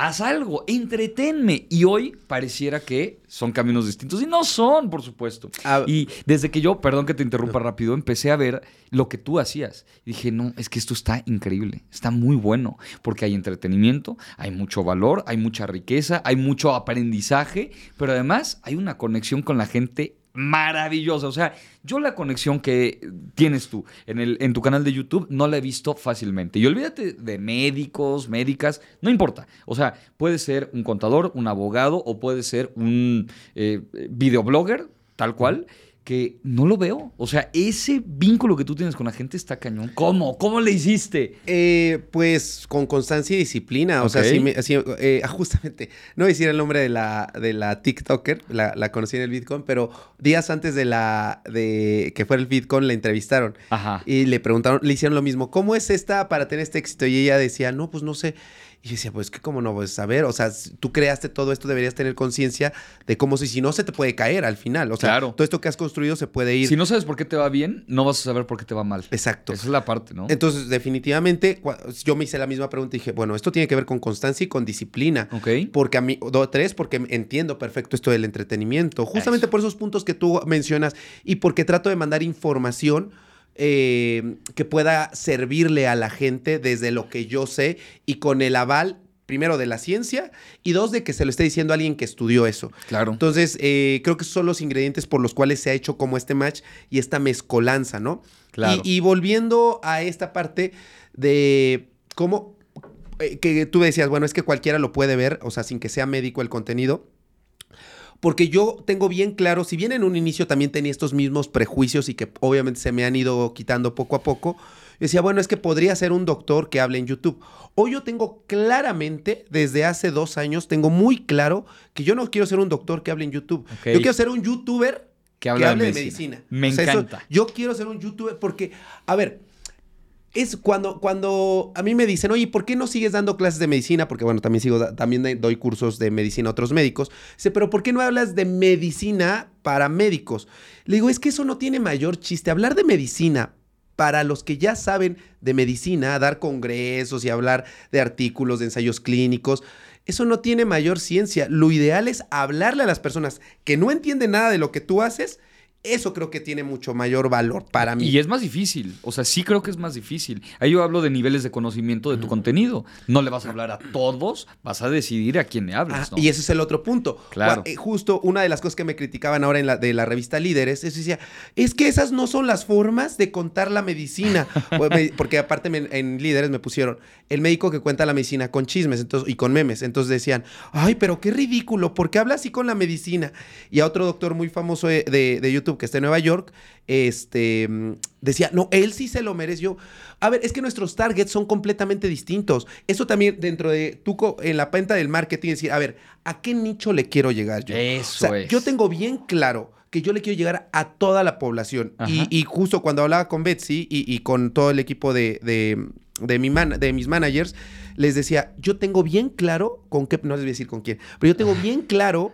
Haz algo, entretenme. Y hoy pareciera que son caminos distintos y no son, por supuesto.
Ah.
y desde que yo, perdón que te interrumpa rápido, empecé a ver lo que tú hacías. Y dije, no, es que esto está increíble, está muy bueno, porque hay entretenimiento, hay mucho valor, hay mucha riqueza, hay mucho aprendizaje, pero además hay una conexión con la gente maravillosa. O sea, yo la conexión que tienes tú en, el, en tu canal de YouTube no la he visto fácilmente. Y olvídate de médicos, médicas, no importa. O sea, puede ser un contador, un abogado o puede ser un eh, videoblogger, tal cual que no lo veo. O sea, ese vínculo que tú tienes con la gente está cañón. ¿Cómo? ¿Cómo le hiciste?
Eh, pues con constancia y disciplina. O sea, sí, me- sí, eh, justamente, no voy a decir el nombre de la, de la TikToker, la, la conocí en el Bitcoin, pero días antes de la de que fuera el Bitcoin la entrevistaron.
Ajá.
Y le preguntaron, le hicieron lo mismo, ¿cómo es esta para tener este éxito? Y ella decía, no, pues no sé. Y yo decía, pues que cómo no, pues saber, o sea, tú creaste todo esto, deberías tener conciencia de cómo si, si no se te puede caer al final. O sea,
Claro.
todo esto que has construido se puede ir.
Si no sabes por qué te va bien, no vas a saber por qué te va mal.
Exacto.
Esa es la parte, ¿no?
Entonces, definitivamente, yo me hice la misma pregunta y dije, bueno, esto tiene que ver con constancia y con disciplina.
Ok.
Porque a mí, do, tres, porque entiendo perfecto esto del entretenimiento. Justamente
Eso.
por esos puntos que tú mencionas y porque trato de mandar información eh, que pueda servirle a la gente desde lo que yo sé y con el aval, primero, de la ciencia y dos, de que se lo esté diciendo a alguien que estudió eso.
Claro.
Entonces, eh, creo que esos son los ingredientes por los cuales se ha hecho como este match y esta mezcolanza, ¿no?
Claro.
Y, y volviendo a esta parte de cómo, eh, que tú decías, bueno, es que cualquiera lo puede ver, o sea, sin que sea médico el contenido. Porque yo tengo bien claro, si bien en un inicio también tenía estos mismos prejuicios y que obviamente se me han ido quitando poco a poco, decía, bueno, es que podría ser un doctor que hable en YouTube. Hoy yo tengo claramente, desde hace dos años, tengo muy claro que yo no quiero ser un doctor que hable en YouTube. Yo quiero ser un youtuber
Que habla de
de
medicina.
medicina.
Me encanta.
yo quiero ser un youtuber porque, a ver, es cuando, cuando a mí me dicen, oye, ¿por qué no sigues dando clases de medicina? Porque, bueno, también sigo, también doy cursos de medicina a otros médicos. Dice, pero ¿por qué no hablas de medicina para médicos? Le digo, es que eso no tiene mayor chiste. Hablar de medicina para los que ya saben de medicina, dar congresos y hablar de artículos, de ensayos clínicos, eso no tiene mayor ciencia. Lo ideal es hablarle a las personas que no entienden nada de lo que tú haces. Eso creo que tiene mucho mayor valor para mí.
Y es más difícil. O sea, sí creo que es más difícil. Ahí yo hablo de niveles de conocimiento de tu contenido. No le vas a hablar a todos, vas a decidir a quién le
Ah,
hablas. ¿no?
Y ese es el otro punto.
Claro.
Eh, Justo una de las cosas que me criticaban ahora en la, de la revista Líderes, es decía, es que esas no son las formas de contar la medicina. Me- Porque aparte me- en Líderes me pusieron el médico que cuenta la medicina con chismes entonces, y con memes. Entonces decían, ay, pero qué ridículo, ¿por qué habla así con la medicina? Y a otro doctor muy famoso de, de- de YouTube que está en Nueva York, este, decía, no, él sí se lo mereció. A ver, es que nuestros targets son completamente distintos. Eso también dentro de co- en la venta del marketing, decir, a ver, ¿a qué nicho le quiero llegar yo?
Eso
O sea,
es.
Yo tengo bien claro que yo le quiero llegar a toda la población. Y, justo cuando hablaba con Betsy y, y con todo el equipo de, de, de mi man- de mis managers, les decía, yo tengo bien claro con qué, no les voy a decir con quién, pero yo tengo bien claro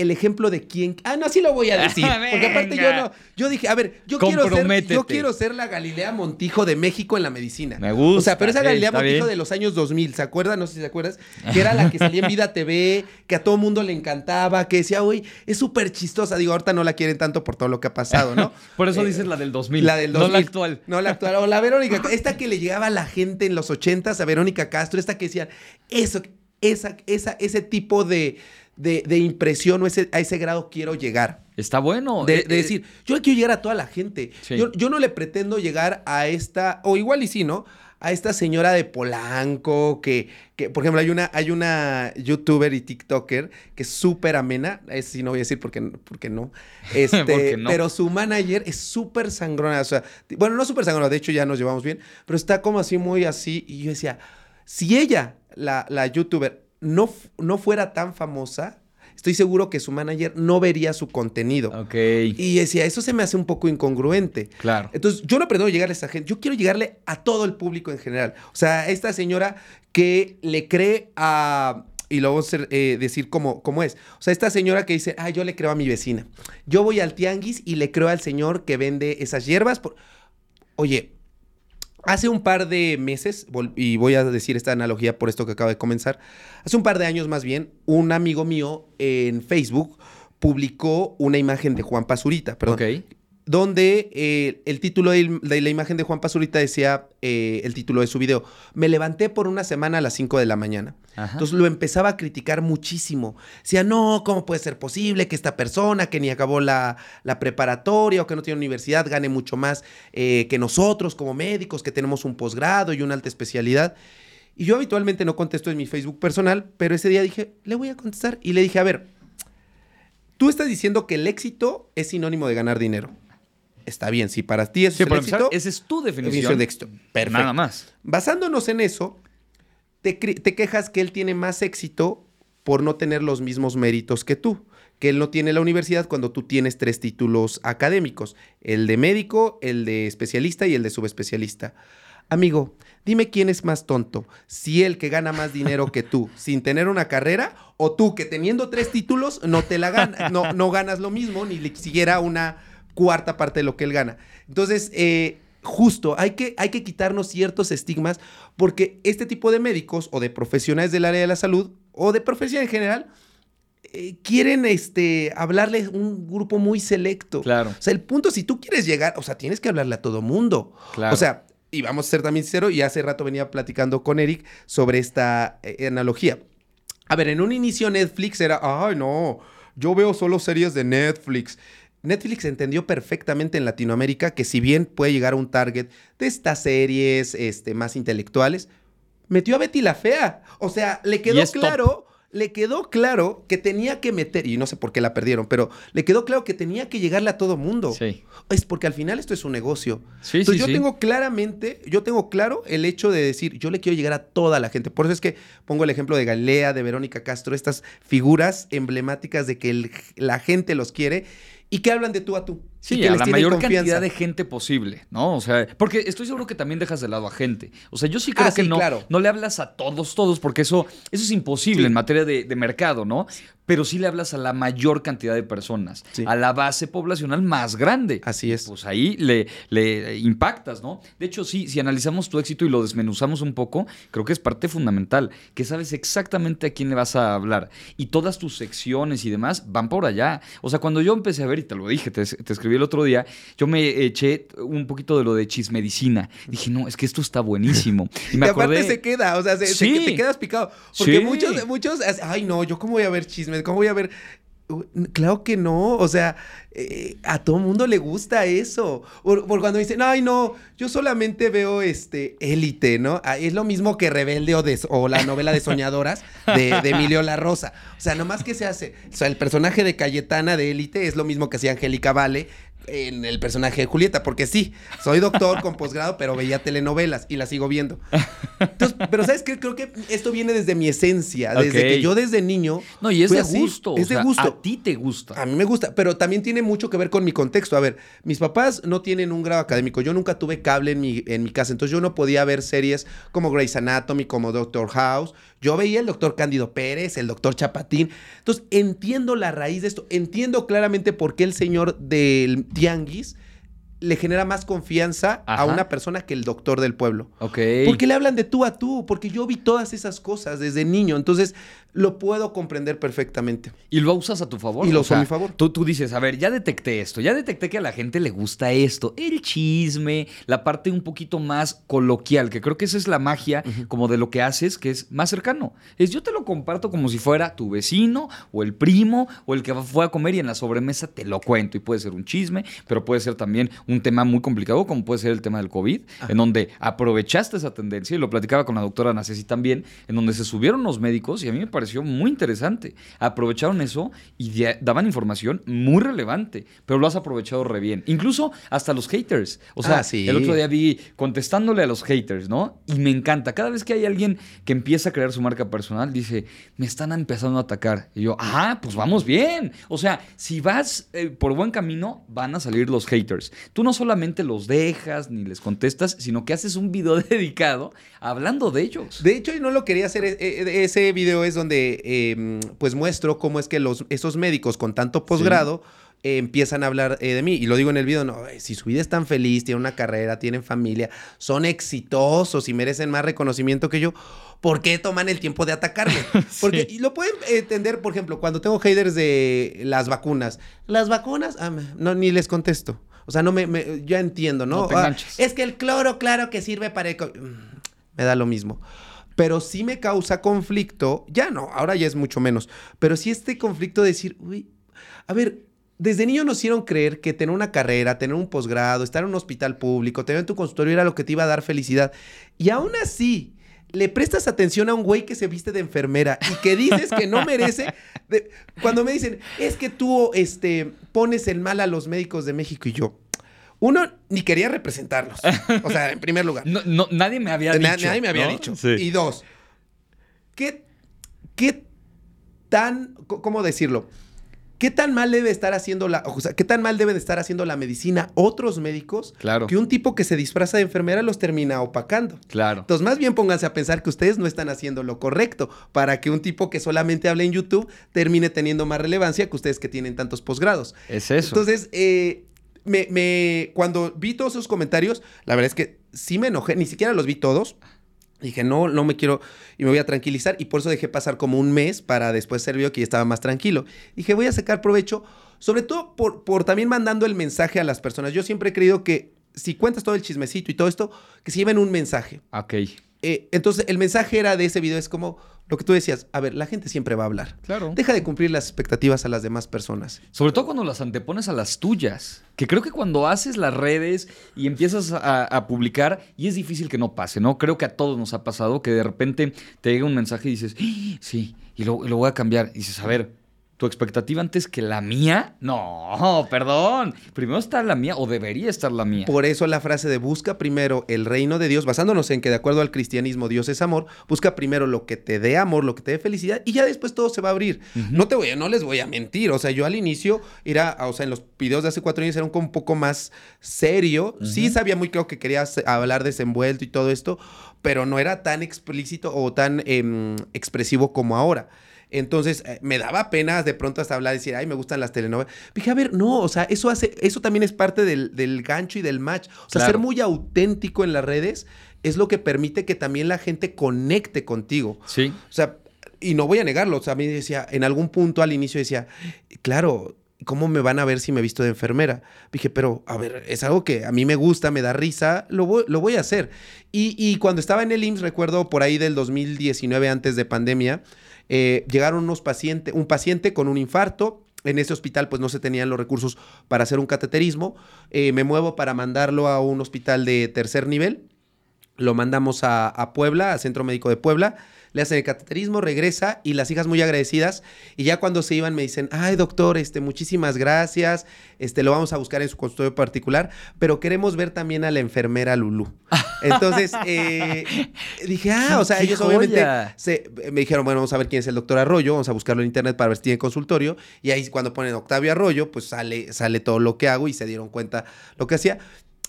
el ejemplo de quién. Ah, no, sí lo voy a decir. Porque aparte yo no. Yo dije, a ver, yo quiero, ser, yo quiero ser la Galilea Montijo de México en la medicina.
Me gusta,
O sea, pero esa
sí,
Galilea Montijo
bien.
de los años 2000, ¿se acuerdan? No sé si se acuerdas. Que era la que salía en Vida TV, que a todo mundo le encantaba, que decía, uy, es súper chistosa. Digo, ahorita no la quieren tanto por todo lo que ha pasado, ¿no?
Por eso
Eh,
dices la del 2000.
la del 2000.
No la actual.
No la actual. O la Verónica. Esta que le llegaba a la gente en los 80s, a Verónica Castro, esta que decía, eso, esa, esa, ese tipo de, de, de impresión o ese, a ese grado quiero llegar.
Está bueno.
De,
Eh,
de
eh,
decir, yo quiero llegar a toda la gente.
Sí.
Yo, yo no le pretendo llegar a esta, o igual y sí, ¿no? A esta señora de Polanco, que, que por ejemplo, hay una, hay una youtuber y TikToker que es súper amena. Ese sí no voy a decir porque, porque no. Este,
Porque no.
Pero su manager es súper sangrona. O sea, bueno, no súper sangrona, de hecho ya nos llevamos bien, pero está como así, muy así. Y yo decía, si ella, la, la youtuber, no, no fuera tan famosa, estoy seguro que su manager no vería su contenido.
Ok.
Y decía, eso se me hace un poco incongruente.
Claro.
Entonces, yo no pretendo llegarle a esa gente, yo quiero llegarle a todo el público en general. O sea, esta señora que le cree a... Y lo voy a hacer, eh, decir cómo, cómo es. O sea, esta señora que dice, ah, yo le creo a mi vecina. Yo voy al tianguis y le creo al señor que vende esas hierbas. por-". Oye, Hace un par de meses, y voy a decir esta analogía por esto que acaba de comenzar, hace un par de años más bien, un amigo mío en Facebook publicó una imagen de Juan Pazurita, perdón. Donde eh, el título de, de la imagen de Juan Pazurita decía eh, el título de su video, me levanté por una semana a las 5 de la mañana.
Ajá.
Entonces lo empezaba a criticar muchísimo. Decía, no, ¿cómo puede ser posible que esta persona que ni acabó la, la preparatoria o que no tiene universidad gane mucho más eh, que nosotros como médicos que tenemos un posgrado y una alta especialidad? Y yo habitualmente no contesto en mi Facebook personal, pero ese día dije, le voy a contestar. Y le dije, a ver, tú estás diciendo que el éxito es sinónimo de ganar dinero. Está bien, si para ti eso
Sí,
es el
empezar,
éxito,
esa es tu definición.
de éxito. Perfecto.
Nada más.
Basándonos en eso, te, te quejas que él tiene más éxito por no tener los mismos méritos que tú. Que él no tiene la universidad cuando tú tienes tres títulos académicos: el de médico, el de especialista y el de subespecialista. Amigo, dime quién es más tonto: si él que gana más dinero que tú sin tener una carrera, o tú que teniendo tres títulos no te la ganas, no, no ganas lo mismo, ni le siquiera una cuarta parte de lo que él gana. Entonces, eh, justo, hay que, hay que quitarnos ciertos estigmas porque este tipo de médicos o de profesionales del área de la salud o de profesión en general eh, quieren este, hablarle a un grupo muy selecto.
Claro.
O sea, el punto, si tú quieres llegar, o sea, tienes que hablarle a todo mundo.
Claro.
O sea, y vamos a ser también sinceros, y hace rato venía platicando con Eric sobre esta eh, analogía. A ver, en un inicio Netflix era, ay, no, yo veo solo series de Netflix. Netflix entendió perfectamente en Latinoamérica que si bien puede llegar a un target de estas series este, más intelectuales, metió a Betty la Fea. O sea, le quedó
top.
claro, le quedó claro que tenía que meter, y no sé por qué la perdieron, pero le quedó claro que tenía que llegarle a todo mundo.
Sí.
Es porque al final esto es un negocio.
Sí,
Entonces
sí,
yo
sí.
tengo claramente, yo tengo claro el hecho de decir, yo le quiero llegar a toda la gente. Por eso es que pongo el ejemplo de Galilea, de Verónica Castro, estas figuras emblemáticas de que el- la gente los quiere y que hablan de tú a tú.
Sí,
que
a la mayor
confianza.
cantidad de gente posible, ¿no? O sea, porque estoy seguro que también dejas de lado a gente. O sea, yo sí creo
Ah,
que
sí,
no,
claro.
no le hablas a todos, todos, porque eso, eso es imposible
Sí.
en materia de, de mercado, ¿no? Pero sí le hablas a la mayor cantidad de personas,
Sí.
a la base poblacional más grande.
Así es.
Pues ahí le, le impactas, ¿no? De hecho, sí, si analizamos tu éxito y lo desmenuzamos un poco, creo que es parte fundamental, que sabes exactamente a quién le vas a hablar. Y todas tus secciones y demás van por allá. O sea, cuando yo empecé a ver, y te lo dije, te, te escribí el otro día, yo me eché un poquito de lo de chismedicina. Dije, no, es que esto está buenísimo. Y me
y
acordé...
aparte se queda, o sea, se- se-
Sí.
te quedas picado. Porque
Sí.
muchos, muchos, ay no, yo cómo voy a ver chismes, cómo voy a ver... Claro que no, o sea, eh, a todo mundo le gusta eso. Por, cuando dicen, ay no, yo solamente veo este élite, ¿no? Ah, es lo mismo que Rebelde o, o la novela de Soñadoras de, de Emilio La Rosa. O sea, nomás que se hace, o sea, el personaje de Cayetana de élite es lo mismo que hacía Angélica Vale en el personaje de Julieta, porque sí, soy doctor con posgrado, pero veía telenovelas y la sigo viendo. Entonces, pero ¿sabes qué? Creo que esto viene desde mi esencia, desde que yo desde niño...
No, y es de
así.
gusto.
Es
o
de
sea,
gusto.
A ti te gusta.
A mí me gusta, pero también tiene mucho que ver con mi contexto. A ver, mis papás no tienen un grado académico. Yo nunca tuve cable en mi, en mi casa, entonces yo no podía ver series como Grey's Anatomy, como Doctor House. Yo veía el doctor Cándido Pérez, el doctor Chapatín. Entonces entiendo la raíz de esto. Entiendo claramente por qué el señor del Tianguis le genera más confianza a una persona que el doctor del pueblo.
Ok.
Porque le hablan de tú a tú, porque yo vi todas esas cosas desde niño, entonces lo puedo comprender perfectamente.
Y lo usas a tu favor.
Y lo uso a mi favor.
Tú, tú dices, a ver, ya detecté esto, ya detecté que a la gente le gusta esto, el chisme, la parte un poquito más coloquial, que creo que esa es la magia como de lo que haces, que es más cercano. Es yo te lo comparto como si fuera tu vecino o el primo o el que fue a comer y en la sobremesa te lo cuento. Y puede ser un chisme, pero puede ser también un tema muy complicado como puede ser el tema del COVID, en donde aprovechaste esa tendencia y lo platicaba con la doctora Nacesi también, en donde se subieron los médicos y a mí me pareció muy interesante. Aprovecharon eso y daban información muy relevante, pero lo has aprovechado re bien. Incluso hasta los haters. O sea,
Ah, sí.
el otro día vi contestándole a los haters, ¿no? Y me encanta. Cada vez que hay alguien que empieza a crear su marca personal, dice, me están empezando a atacar. Y yo, ah, pues vamos bien. O sea, si vas eh, por buen camino, van a salir los haters. Tú no solamente los dejas ni les contestas, sino que haces un video dedicado hablando de ellos.
De hecho, yo no lo quería hacer. e- e- Ese video es donde eh, pues muestro cómo es que los, esos médicos con tanto posgrado eh, empiezan a hablar eh, de mí. Y lo digo en el video, no, si su vida es tan feliz, tienen una carrera, tienen familia, son exitosos y merecen más reconocimiento que yo, ¿por qué toman el tiempo de atacarme? Porque y lo pueden entender, por ejemplo, cuando tengo haters de las vacunas. Las vacunas, ah, no, ni les contesto. O sea, no me, me- ya entiendo, ¿no?
No te
Ah, es que el cloro, claro que sirve para el... Mm, Me da lo mismo. Pero sí me causa conflicto, ya no, ahora ya es mucho menos, pero sí este conflicto de decir, uy, a ver, desde niño nos hicieron creer que tener una carrera, tener un posgrado, estar en un hospital público, tener en tu consultorio era lo que te iba a dar felicidad. Y aún así, le prestas atención a un güey que se viste de enfermera y que dices que no merece. de- cuando me dicen, es que tú este, pones el mal a los médicos de México y yo. Uno, ni quería representarlos. O sea, en primer lugar.
No, no, nadie me había
Na-
dicho.
Nadie me había
¿no?
dicho.
Sí.
Y dos, ¿qué, ¿qué tan, cómo decirlo? ¿Qué tan mal debe estar haciendo la, o sea, qué tan mal debe de estar haciendo la medicina otros médicos
Claro.
que un tipo que se disfraza de enfermera los termina opacando?
Claro.
Entonces, más bien pónganse a pensar que ustedes no están haciendo lo correcto para que un tipo que solamente habla en YouTube termine teniendo más relevancia que ustedes que tienen tantos posgrados.
Es eso.
Entonces, eh, me, me- cuando vi todos esos comentarios, la verdad es que sí me enojé, ni siquiera los vi todos. Dije, no, no me quiero y me voy a tranquilizar y por eso dejé pasar como un mes para después ser vio que ya estaba más tranquilo. Dije, voy a sacar provecho, sobre todo por, por también mandando el mensaje a las personas. Yo siempre he creído que si cuentas todo el chismecito y todo esto, que se lleven un mensaje.
ok.
Eh, entonces, el mensaje era de ese video, es como lo que tú decías, a ver, la gente siempre va a hablar.
Claro.
Deja de cumplir las expectativas a las demás personas.
Sobre todo cuando las antepones a las tuyas. Que creo que cuando haces las redes y empiezas a, a publicar, y es difícil que no pase, ¿no? Creo que a todos nos ha pasado que de repente te llega un mensaje y dices, "Ah, sí, y lo, lo voy a cambiar. Y dices, a ver, ¿tu expectativa antes que la mía? No, perdón. Primero está la mía o debería estar la mía.
Por eso la frase de busca primero el reino de Dios, basándonos en que de acuerdo al cristianismo Dios es amor, busca primero lo que te dé amor, lo que te dé felicidad y ya después todo se va a abrir. No te voy a, no les voy a mentir, o sea, yo al inicio era, o sea, en los videos de hace cuatro años era un, un poco más serio, sí sabía muy claro que quería hablar desenvuelto y todo esto, pero no era tan explícito o tan em, expresivo como ahora. Entonces eh, me daba pena de pronto hasta hablar y decir, ay, me gustan las telenovelas. Dije, a ver, no, o sea, eso hace, eso también es parte del, del gancho y del match. O sea,
Claro.
ser muy auténtico en las redes es lo que permite que también la gente conecte contigo.
Sí.
O sea, y no voy a negarlo. O sea, a mí decía, en algún punto al inicio decía, claro, ¿cómo me van a ver si me visto de enfermera? Dije, pero a ver, es algo que a mí me gusta, me da risa, lo voy, lo voy a hacer. Y, y cuando estaba en el IMSS, recuerdo por ahí del 2019, antes de pandemia, eh, llegaron unos pacientes, un paciente con un infarto. En ese hospital, pues no se tenían los recursos para hacer un cateterismo. Eh, me muevo para mandarlo a un hospital de tercer nivel. Lo mandamos a, a Puebla, al Centro Médico de Puebla. Le hacen el cateterismo, regresa y las hijas muy agradecidas. Y ya cuando se iban me dicen, ay doctor, este, muchísimas gracias. Este, lo vamos a buscar en su consultorio particular, pero queremos ver también a la enfermera Lulú. Entonces eh, dije, ah, o sea,
¡Qué
ellos obviamente se- me dijeron, bueno, vamos a ver quién es el doctor Arroyo, vamos a buscarlo en internet para ver si tiene consultorio. Y ahí cuando ponen Octavio Arroyo, pues sale, sale todo lo que hago y se dieron cuenta lo que hacía.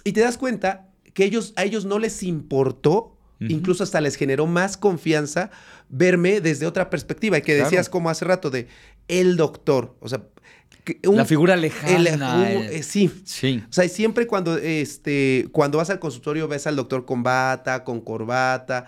Y te das cuenta que ellos, a ellos no les importó, Incluso hasta les generó más confianza verme desde otra perspectiva. Y que
Claro.
decías como hace rato de el doctor. O sea, un-
la figura
el-
lejana.
un- eh, sí.
Sí.
O sea, siempre cuando, este, cuando vas al consultorio ves al doctor con bata, con corbata.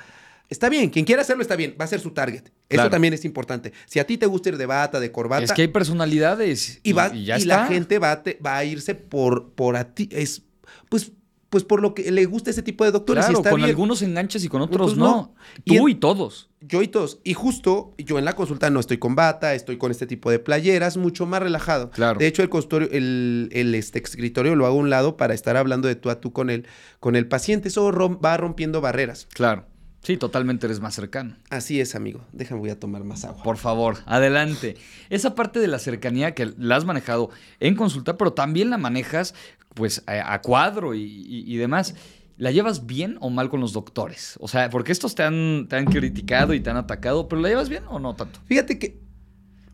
Está bien, quien quiera hacerlo está bien, va a ser su target. Eso también es importante. Si a ti te gusta ir de bata, de corbata,
Es que hay personalidades.
y, va,
y ya
y
está.
la gente va te- va a irse por, por a ti. Es, pues, pues por lo que le gusta ese tipo de doctores. y
Claro,
está
con
bien.
algunos enganches y con otros
Otros
no.
no. Y
Tú
en-
y todos.
Yo y todos. Y justo yo en la consulta no estoy con bata, estoy con este tipo de playeras, mucho más relajado.
Claro.
De hecho, el consultorio, el, el este, escritorio lo hago a un lado para estar hablando de tú a tú con el, con el paciente. Eso rom- va rompiendo barreras.
Claro. Sí, totalmente eres más cercano.
Así es, amigo. Déjame, voy a tomar más agua.
Por favor, adelante. Esa parte de la cercanía que la has manejado en consulta, pero también la manejas pues a, a cuadro y, y- y demás. ¿La llevas bien o mal con los doctores? O sea, porque estos te han, te han criticado y te han atacado, pero ¿la llevas bien o no tanto?
Fíjate que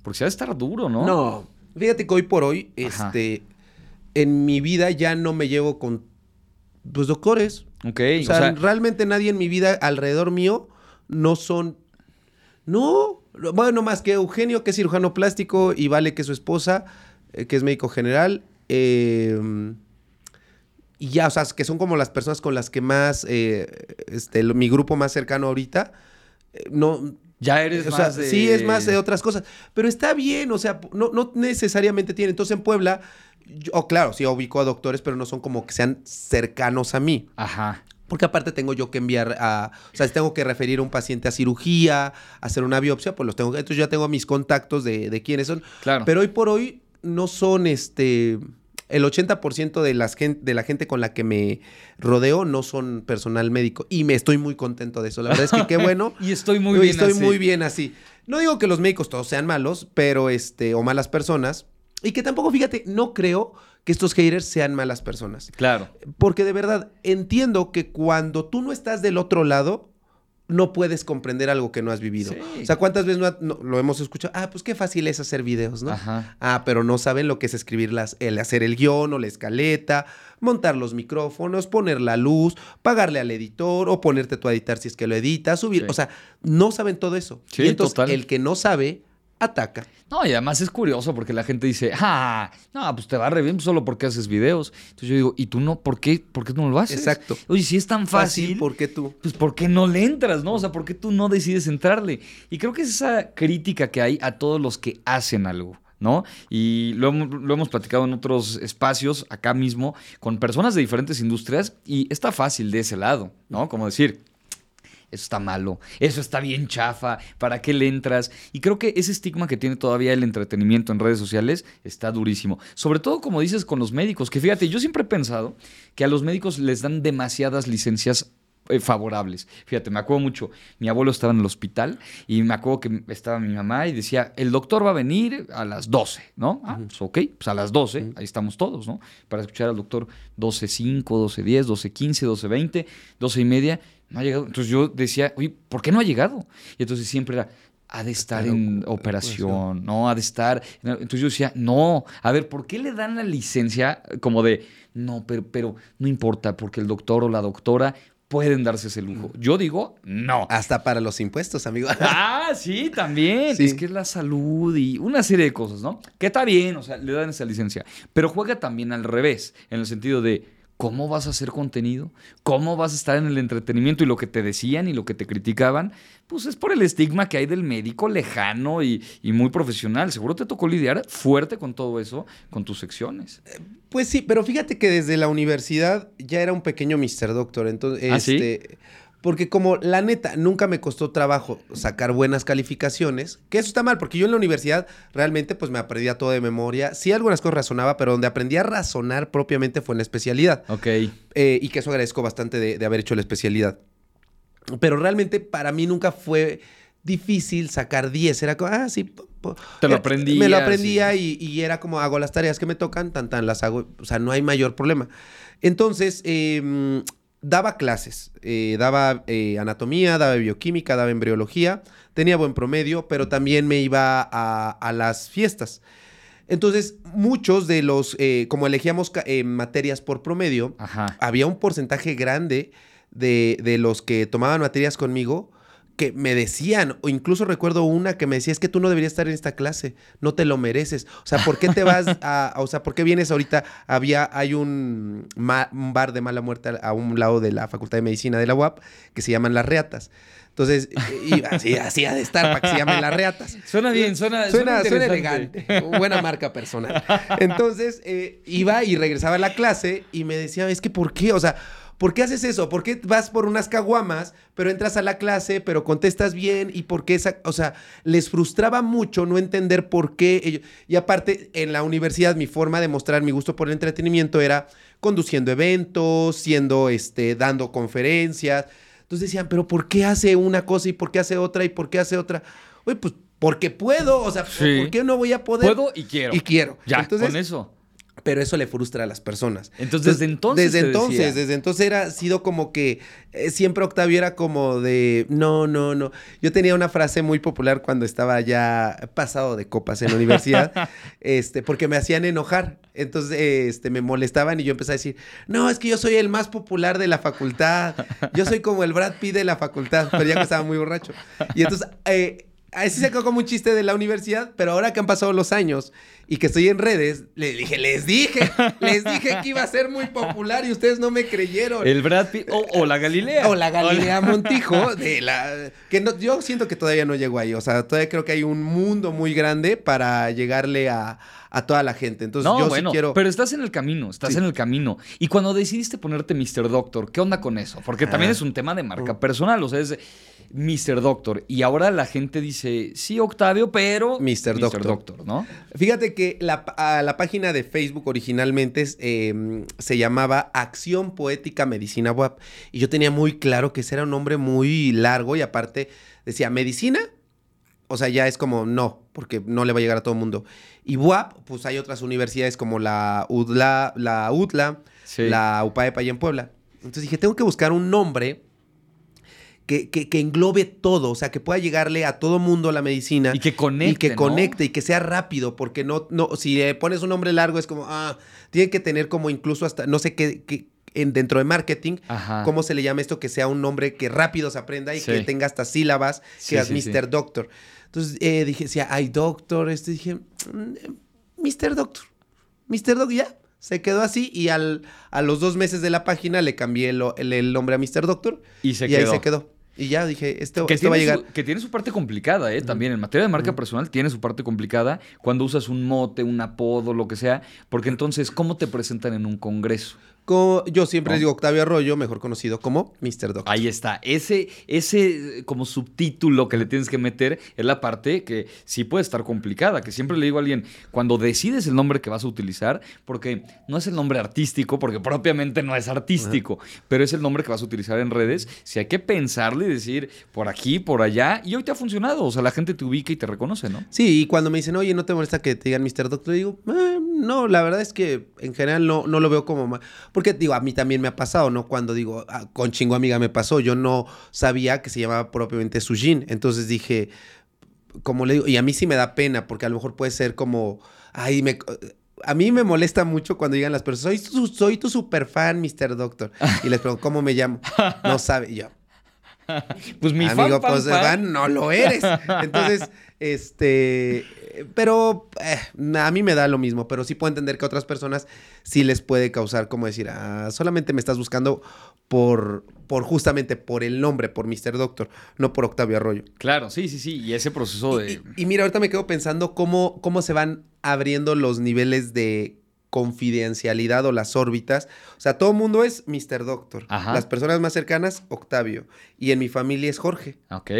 Porque se ha de estar duro, ¿no?
No, fíjate que hoy por hoy,
Ajá.
este, en mi vida ya no me llevo con, pues, doctores.
Ok,
O sea, realmente nadie en mi vida alrededor mío no son, no, bueno, más que Eugenio, que es cirujano plástico, y Vale, que es su esposa, eh, que es médico general. eh, y ya, o sea, que son como las personas con las que más, eh, este, lo- mi grupo más cercano ahorita, no,
Ya eres
o sea,
más de...
sí es más de otras cosas, pero está bien, o sea, no, no necesariamente tiene. Entonces en Puebla, yo- oh, claro, sí ubico a doctores, pero no son como que sean cercanos a mí.
Ajá.
Porque aparte tengo yo que enviar a, o sea, si tengo que referir a un paciente a cirugía, hacer una biopsia, pues los tengo, que- entonces ya tengo mis contactos de, de quiénes son.
Claro.
Pero hoy por hoy no son este, el 80% de, las gen- de la gente con la que me rodeo no son personal médico y me estoy muy contento de eso. La verdad es que qué bueno.
Y estoy muy
y
bien
Estoy
así.
muy bien así. No digo que los médicos todos sean malos, pero este, o malas personas. Y que tampoco, fíjate, no creo que estos haters sean malas personas.
Claro.
Porque de verdad entiendo que cuando tú no estás del otro lado, no puedes comprender algo que no has vivido.
Sí.
O sea, ¿cuántas veces no ha- no- lo hemos escuchado? Ah, pues qué fácil es hacer videos, ¿no?
Ajá.
Ah, pero no saben lo que es escribir las, el hacer el guion o la escaleta, montar los micrófonos, poner la luz, pagarle al editor o ponerte tú a editar si es que lo editas, subir.
Sí.
O sea, no saben todo eso.
Sí,
y entonces
total.
el que no sabe, ataca.
No, y además es curioso porque la gente dice, ah, no, pues te va re bien solo porque haces videos. Entonces yo digo, ¿y tú no? ¿Por qué? ¿Por qué no lo haces?
Exacto.
Oye, si es tan fácil,
¿por qué tú?
pues ¿por qué no le entras, no? O sea, ¿por qué tú no decides entrarle? Y creo que es esa crítica que hay a todos los que hacen algo. ¿No? Y lo, lo hemos platicado en otros espacios, acá mismo, con personas de diferentes industrias, y está fácil de ese lado, ¿no? Como decir, eso está malo, eso está bien chafa, ¿para qué le entras? Y creo que ese estigma que tiene todavía el entretenimiento en redes sociales está durísimo. Sobre todo, como dices, con los médicos, que fíjate, yo siempre he pensado que a los médicos les dan demasiadas licencias eh, favorables. Fíjate, me acuerdo mucho, mi abuelo estaba en el hospital y me acuerdo que estaba mi mamá y decía, el doctor va a venir a las 12, ¿no? Ah, pues ok, pues a las 12, ahí estamos todos, ¿no? Para escuchar al doctor 12.05, 12.10, 12.15, 12.20, 12 y media, no ha llegado. Entonces yo decía, oye, ¿por qué no ha llegado? Y entonces siempre era, ha de estar en operación, ¿no? Ha de estar... Entonces yo decía, no, a ver, ¿por qué le dan la licencia como de, no, pero, pero no importa, porque el doctor o la doctora pueden darse ese lujo? Yo digo, no.
Hasta para los impuestos, amigo.
Ah, sí, también.
Sí.
Es que es la salud y una serie de cosas, ¿no? Que está bien, o sea, le dan esa licencia. Pero juega también al revés, en el sentido de cómo vas a hacer contenido, cómo vas a estar en el entretenimiento y lo que te decían y lo que te criticaban, pues es por el estigma que hay del médico lejano y, y muy profesional. Seguro te tocó lidiar fuerte con todo eso, con tus secciones.
Pues sí, pero fíjate que desde la universidad ya era un pequeño Mr. Doctor. Entonces,
¿Ah, sí?
Porque como la neta nunca me costó trabajo sacar buenas calificaciones, que eso está mal, porque yo en la universidad realmente pues me aprendía todo de memoria. Sí, algunas cosas razonaba, pero donde aprendí a razonar propiamente fue en la especialidad.
Ok.
Eh, y que eso agradezco bastante de, de haber hecho la especialidad. Pero realmente para mí nunca fue difícil sacar 10. Era como, ah, sí.
Te lo
eh,
aprendías,
Me lo aprendía y, y era como, hago las tareas que me tocan, tan, tan, las hago. O sea, no hay mayor problema. Entonces, eh, daba clases. eh, daba eh, anatomía, daba bioquímica, daba embriología. Tenía buen promedio, pero también me iba a, a las fiestas. Entonces, muchos de los, eh, como elegíamos materias por promedio,
Ajá.
había un porcentaje grande de, de los que tomaban materias conmigo que me decían, o incluso recuerdo una que me decía, es que tú no deberías estar en esta clase, no te lo mereces. O sea, ¿por qué te vas a, a- o sea, ¿por qué vienes ahorita? Había, hay un, ma- un bar de mala muerte a, un lado de la Facultad de Medicina de la UAP que se llaman Las Reatas. Entonces, y así, así ha de estar para que se llamen Las Reatas.
Suena bien, suena,
Suena, suena elegante. Buena marca personal. Entonces, eh, iba y regresaba a la clase y me decía, es que ¿por qué? O sea, ¿por qué haces eso? ¿Por qué vas por unas caguamas, pero entras a la clase, pero contestas bien? ¿Y por qué esa...? O sea, les frustraba mucho no entender por qué ellos... Y aparte, en la universidad, mi forma de mostrar mi gusto por el entretenimiento era conduciendo eventos, siendo, este, dando conferencias. Entonces decían, pero ¿por qué hace una cosa y por qué hace otra y por qué hace otra? Oye, pues porque puedo, o sea,
Sí.
¿por qué no voy a poder?
Puedo y quiero.
Y quiero.
Ya,
Entonces,
con eso.
Pero eso le frustra a las personas.
Entonces, desde entonces
Desde entonces,
decía.
desde entonces era sido como que eh, siempre Octavio era como de no, no, no. Yo tenía una frase muy popular cuando estaba ya pasado de copas en la universidad, este, porque me hacían enojar. Entonces, este, me molestaban y yo empecé a decir, no, es que yo soy el más popular de la facultad. Yo soy como el Brad Pitt de la facultad, pero ya que estaba muy borracho. Y entonces, eh, Así se como un chiste de la universidad, pero ahora que han pasado los años y que estoy en redes, le dije, les dije, les dije que iba a ser muy popular y ustedes no me creyeron.
El Brad Pitt o, la Galilea.
O la Galilea Montijo de la que no, yo siento que todavía no llego ahí, o sea, todavía creo que hay un mundo muy grande para llegarle a, toda la gente. Entonces yo sí quiero
Pero estás en el camino, estás en el camino. Y cuando decidiste ponerte Mr. Doctor, ¿qué onda con eso? Porque también ah. es un tema de marca personal, o sea, es Mr. Doctor. Y ahora la gente dice, sí, Octavio, pero
Mr. Doctor. ¿no? Fíjate que la, la, página de Facebook originalmente em, se llamaba Acción Poética Medicina WAP. Y yo tenía muy claro que ese era un nombre muy largo y aparte decía, ¿medicina? O sea, ya es como no, porque no le va a llegar a todo el mundo. Y WAP, pues hay otras universidades como la UDLA, la UTLA, la UPAEPA y en Puebla. Entonces dije, tengo que buscar un nombre que, englobe todo, o sea, que pueda llegarle a todo mundo la medicina.
Y que conecte.
Y que conecte y que sea rápido, porque no, no, si le pones un nombre largo es como, ah, tiene que tener como incluso hasta, no sé qué, en, dentro de marketing, cómo se le llama esto, que sea un nombre que rápido se aprenda y que tenga hasta sílabas, que es Mr. Doctor. Entonces eh, dije, si hay doctor, este dije, Mr. Doctor, Mr. Doctor, ya. Se quedó así y al, a los dos meses de la página le cambié el, el, nombre a Mr. Doctor. Y, se y ahí se quedó. Y ya dije, esto, va a llegar.
que tiene su parte complicada, ¿eh? También en materia de marca personal tiene su parte complicada cuando usas un mote, un apodo, lo que sea. Porque entonces, ¿cómo te presentan en un congreso?
Yo siempre digo Octavio Arroyo, mejor conocido como Mr. Doctor.
Ahí está. Ese, ese como subtítulo que le tienes que meter es la parte que sí puede estar complicada. Que siempre le digo a alguien, cuando decides el nombre que vas a utilizar, porque no es el nombre artístico, porque propiamente no es artístico, pero es el nombre que vas a utilizar en redes, si hay que pensarle y decir por aquí, por allá, y hoy te ha funcionado. O sea, la gente te ubica y te reconoce, ¿no?
Sí, y cuando me dicen, oye, ¿no te molesta que te digan Mr. Doctor? Digo, eh, no, la verdad es que en general no, no lo veo como mal. Porque digo, a mí también me ha pasado, ¿no? Cuando digo, ah, con chingo amiga me pasó, yo no sabía que se llamaba propiamente Sujin. Entonces dije, como le digo, y a mí sí me da pena, porque a lo mejor puede ser como, ay, me... A mí me molesta mucho cuando digan las personas, soy tu, soy tu super fan, Mr. Doctor. Y les pregunto, ¿cómo me llamo? No sabe. Y yo,
pues mi
Amigo, pues fan, no lo eres. Entonces, este, pero eh, a mí me da lo mismo, pero sí puedo entender que a otras personas sí les puede causar como decir, ah, solamente me estás buscando por, por justamente por el nombre, por Mr. Doctor, no por Octavio Arroyo.
Claro, sí, sí, sí, y ese proceso
de... Y, mira, ahorita me quedo pensando cómo, cómo se van abriendo los niveles de confidencialidad o las órbitas. O sea, todo el mundo es Mr. Doctor. Las personas más cercanas, Octavio. Y en mi familia es Jorge.
Ok.